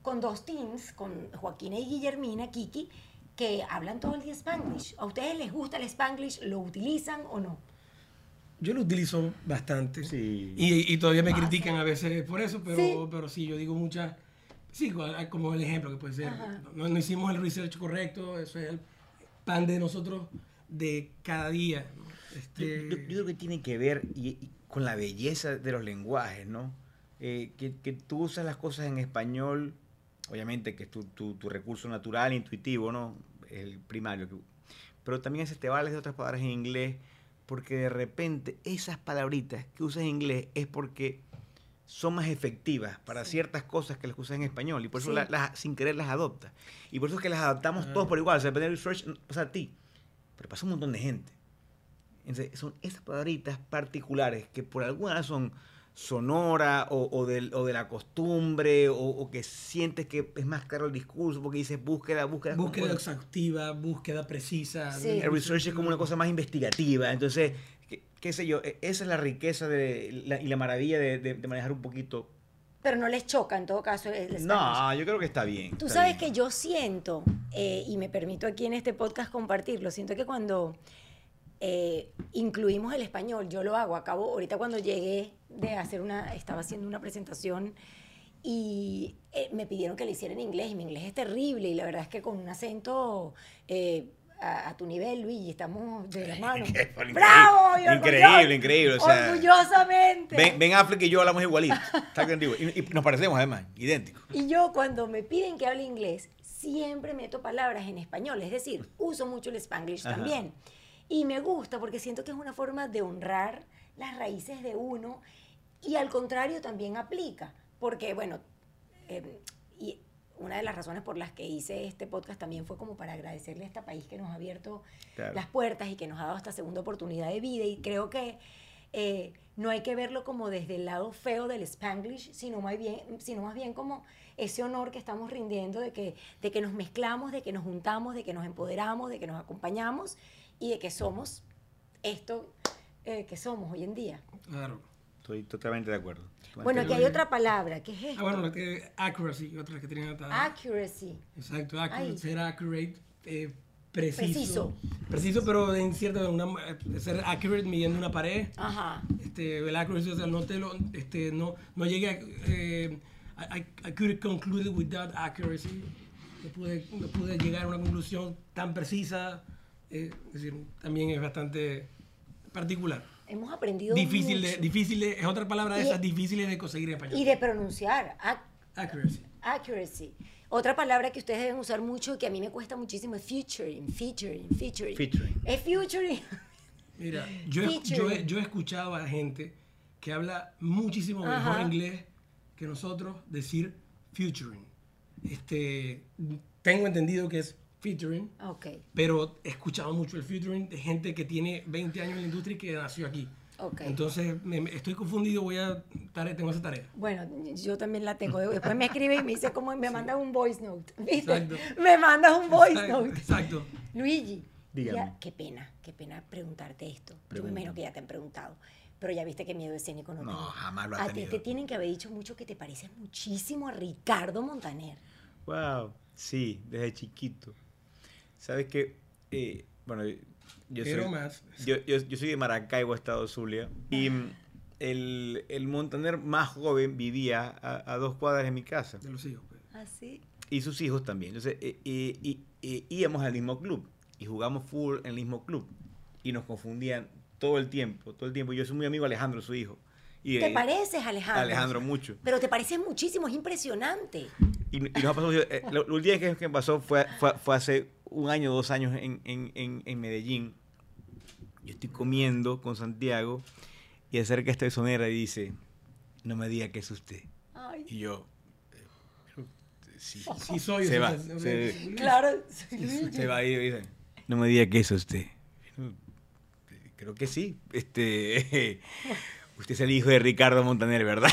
con dos teens, con Joaquina y Guillermina, Kiki, que hablan todo el día Spanglish. ¿A ustedes les gusta el Spanglish? ¿Lo utilizan o no? Yo lo utilizo bastante. Sí. Y, y todavía me critican a veces por eso, pero Sí. pero sí yo digo muchas. Sí, co- como el ejemplo que puede ser. No, no hicimos el research correcto, eso es el pan de nosotros de cada día. Este, yo- yo creo que tiene que ver y- y con la belleza de los lenguajes, ¿no? Eh, que, que tú usas las cosas en español, obviamente que es tu, tu- tu recurso natural, intuitivo, ¿no? El primario. pero también se te vales de otras palabras en inglés, porque de repente esas palabritas que usas en inglés es porque son más efectivas para ciertas cosas que las usas en español y por eso Sí. la- las, sin querer las adoptas. Y por eso es que las adaptamos Ah. todos por igual. O sea, depende del research, pasa a ti, pero pasa a un montón de gente. Entonces, son esas palabritas particulares que por alguna razón sonora o, o del- o de la costumbre o, o que sientes que es más claro el discurso porque dices búsqueda, búsqueda. Búsqueda exhaustiva, búsqueda precisa. Sí. el research es como una cosa más investigativa. Entonces, qué, qué sé yo, e- esa es la riqueza de, la- y la maravilla de, de- de manejar un poquito. Pero no les choca en todo caso el Spanish. No, yo creo que está bien. Tú está sabes bien. que yo siento, eh, y me permito aquí en este podcast compartirlo, siento que cuando eh, incluimos el español, yo lo hago, acabo, ahorita cuando llegué de hacer una, estaba haciendo una presentación y eh, me pidieron que le hiciera en inglés, y mi inglés es terrible, y la verdad es que con un acento eh, a, a tu nivel, Luigi, estamos de manos. Increíble, ¡Bravo! y increíble, increíble, o sea, orgullosamente. Ben, Ben Affleck y yo hablamos igualito. Está contigo. Y, y nos parecemos además, idénticos. Y yo cuando me piden que hable inglés, siempre meto palabras en español, es decir, uso mucho el spanglish Ajá. también. Y me gusta porque siento que es una forma de honrar las raíces de uno y al contrario también aplica, porque bueno, eh, y una de las razones por las que hice este podcast también fue como para agradecerle a este país que nos ha abierto Claro. las puertas y que nos ha dado esta segunda oportunidad de vida y creo que eh, no hay que verlo como desde el lado feo del spanglish, sino más bien, sino más bien como ese honor que estamos rindiendo de que, de que nos mezclamos, de que nos juntamos, de que nos empoderamos, de que nos acompañamos y de que somos esto eh, que somos hoy en día. Claro. Estoy totalmente de acuerdo. Bueno, aquí hay otra palabra, ¿qué es esto? Ah, bueno, la que, accuracy, otra que tenían atada. Accuracy. Exacto, accurate, ser accurate, eh, preciso. Preciso. Preciso, pero en cierta una, eh, ser accurate midiendo una pared. Ajá. Este, el accuracy, o sea, no te lo, este, no, no llegué a, eh, I, I- couldn't conclude with that accuracy. No pude, no pude llegar a una conclusión tan precisa. eh, es decir, también es bastante particular. Hemos aprendido Difícil de, mucho. difícil de, es otra palabra de Y- esas difíciles de conseguir en español. y de pronunciar. Ac- Accuracy. Accuracy. Otra palabra que ustedes deben usar mucho y que a mí me cuesta muchísimo es featuring, featuring, featuring. Featuring. Es featuring. Mira, yo, he- yo, he, Featuring. yo he escuchado a gente que habla muchísimo mejor Ajá. inglés que nosotros decir featuring. Este, tengo entendido que es featuring, pero he escuchado mucho el featuring de gente que tiene 20 años en la industria y que nació aquí. ok. Entonces, me, me- estoy confundido, voy a tare- tengo esa tarea. bueno, yo también la tengo. Después me escribe y me dice como me mandas un voice note. ¿Viste? Exacto. Me mandas un voice Exacto, note. exacto. Luigi, Dígame. ya- qué pena, qué pena preguntarte esto. Yo me imagino que ya te han preguntado. Pero ya viste que miedo escénico no No, tengo. jamás lo has A ti te tienen que haber dicho mucho que te pareces muchísimo a Ricardo Montaner. Wow, sí, desde chiquito. Sabes que, eh, bueno, yo soy, más. yo, yo, yo soy de Maracaibo, Estado Zulia, y el, el Montaner más joven vivía a, a dos cuadras de mi casa, De los hijos. pues. Así. y sus hijos también. Entonces, eh, eh, y- y íbamos al mismo club, y jugamos full en el mismo club, y nos confundían todo el tiempo, todo el tiempo. Yo soy muy amigo de Alejandro, su hijo. Y, ¿Te eh, pareces, Alejandro? Alejandro mucho. Pero te pareces muchísimo, es impresionante. Y, y nos ha pasado, eh, lo, lo última vez que me pasó fue, fue, fue hace un año, dos años en, en, en, en Medellín. Yo estoy comiendo con Santiago y acerca esta sonera y dice, no me diga que es usted. Ay, Y yo, sí. Sí soy. Se va, claro, soy Luigi. Se va y dice, no me diga que es usted. "No, Creo que sí. Este, usted es el hijo de Ricardo Montaner, ¿verdad?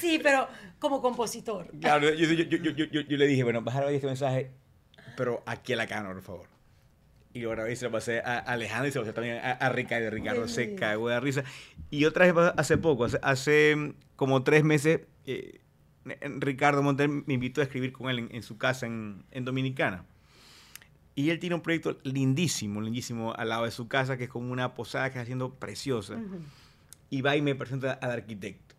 Sí, pero como compositor. Claro, yo, le dije, bueno, vas a grabar este mensaje, pero aquí a la cámara, por favor. Y lo grabé y se lo pasé a Alejandro y se lo pasé también a, a Ricardo. Ricardo se Dios. cagó de risa. Y otra vez hace poco, hace, hace mm, como tres meses, eh, Ricardo Monter me invitó a escribir con él en, en su casa en, en Dominicana. Y él tiene un proyecto lindísimo, lindísimo al lado de su casa, que es como una posada que está haciendo preciosa y va y me presenta al arquitecto.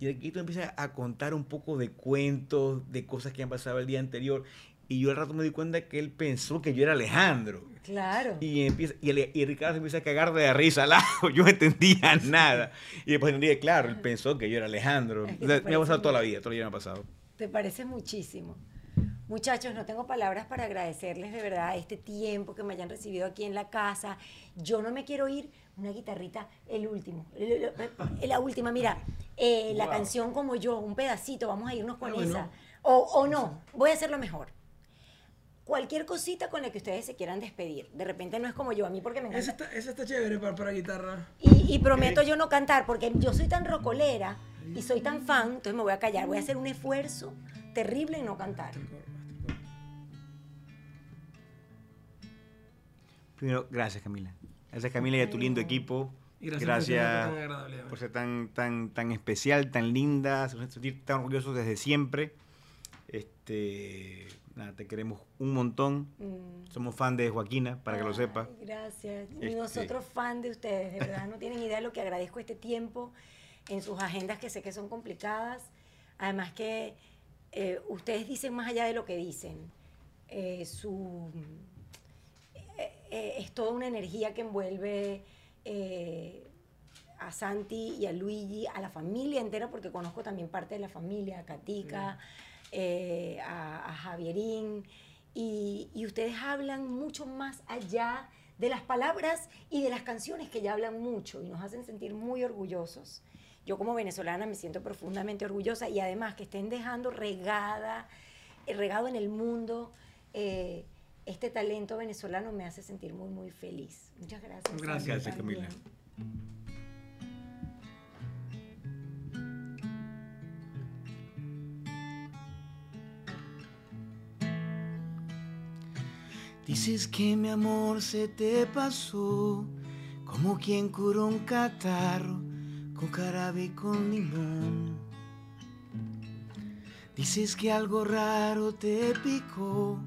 Y el arquitecto empieza a contar un poco de cuentos, de cosas que han pasado el día anterior. Y yo al rato me di cuenta que él pensó que yo era Alejandro. Claro. Y, empieza, y, el- y Ricardo se empieza a cagar de la risa al lado. Yo no entendía nada. Y después entendí, claro, él pensó que yo era Alejandro. Es que me ha pasado parece toda la muy- vida, toda la vida me ha pasado. Te parece muchísimo. Muchachos, no tengo palabras para agradecerles de verdad este tiempo que me hayan recibido aquí en la casa. Yo no me quiero ir. Una guitarrita, el último. el- el- el- La última, mira. eh, La canción como yo, un pedacito, vamos a irnos con Ah, bueno. esa. O, o no, voy a hacerlo mejor. Cualquier cosita con la que ustedes se quieran despedir. De repente no es como yo, a mí porque me Esa encanta. está, esa está chévere para, para guitarra. Y, y prometo yo no cantar, porque yo soy tan rocolera y soy tan fan, entonces me voy a callar. Voy a hacer un esfuerzo terrible en no cantar. Primero, gracias Camila. Gracias Camila y a tu lindo equipo. Y gracias, Gracias, por ser tan agradable. por ser tan, tan, tan especial, tan linda, sentir tan orgullosos desde siempre. Este, nada, te queremos un montón. Mm. Somos fan de Joaquina, para que lo Ay, sepa. Gracias. Y Este- nosotros fan de ustedes, de verdad, no tienen idea de lo que agradezco este tiempo en sus agendas que sé que son complicadas. Además que eh, ustedes dicen más allá de lo que dicen. Eh, su, eh, es toda una energía que envuelve eh, a Santi y a Luigi, a la familia entera, porque conozco también parte de la familia, a Katica, eh, a, a Javierín, y, y ustedes hablan mucho más allá de las palabras y de las canciones que ya hablan mucho y nos hacen sentir muy orgullosos. Yo como venezolana me siento profundamente orgullosa y además que estén dejando regada, regado en el mundo eh, este talento venezolano me hace sentir muy, muy feliz. Muchas gracias. Gracias, Camila. Dices que mi amor se te pasó como quien curó un catarro con jarabe y con limón. Dices que algo raro te picó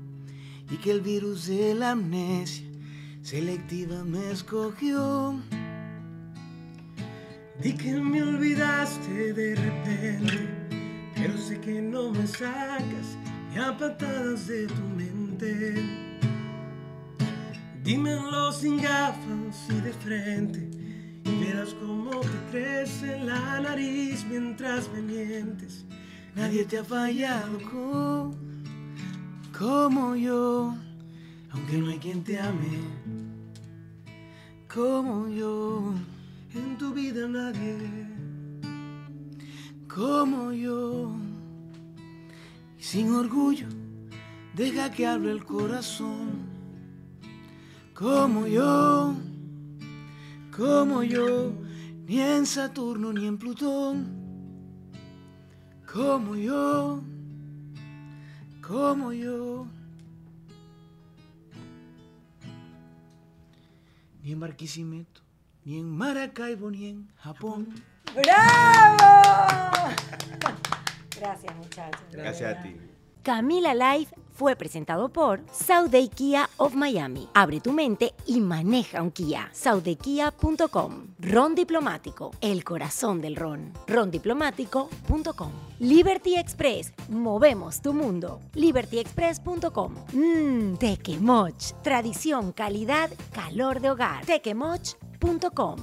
y que el virus de la amnesia selectiva me escogió. Di que me olvidaste de repente, pero sé que no me sacas ni a patadas de tu mente. Dímelo sin gafas y de frente, y verás cómo te crece la nariz mientras me mientes. Nadie te ha fallado co- como yo, aunque no hay quien te ame como yo, En tu vida nadie, como yo. Sin orgullo, deja que hable el corazón, como yo, como yo, ni en Saturno ni en Plutón, como yo, como yo. Ni en Barquisimeto, ni en Maracaibo, ni en Japón. ¡Bravo! Gracias, muchachos. Gracias a ti. Camila Live fue presentado por Sauday Kia of Miami. Abre tu mente y maneja un Kia. SaudayKia.com. Ron Diplomático, el corazón del ron. Rondiplomático.com. Liberty Express, movemos tu mundo. LibertyExpress.com. Mmm, Tequemoch, tradición, calidad, calor de hogar. Tequemoch.com.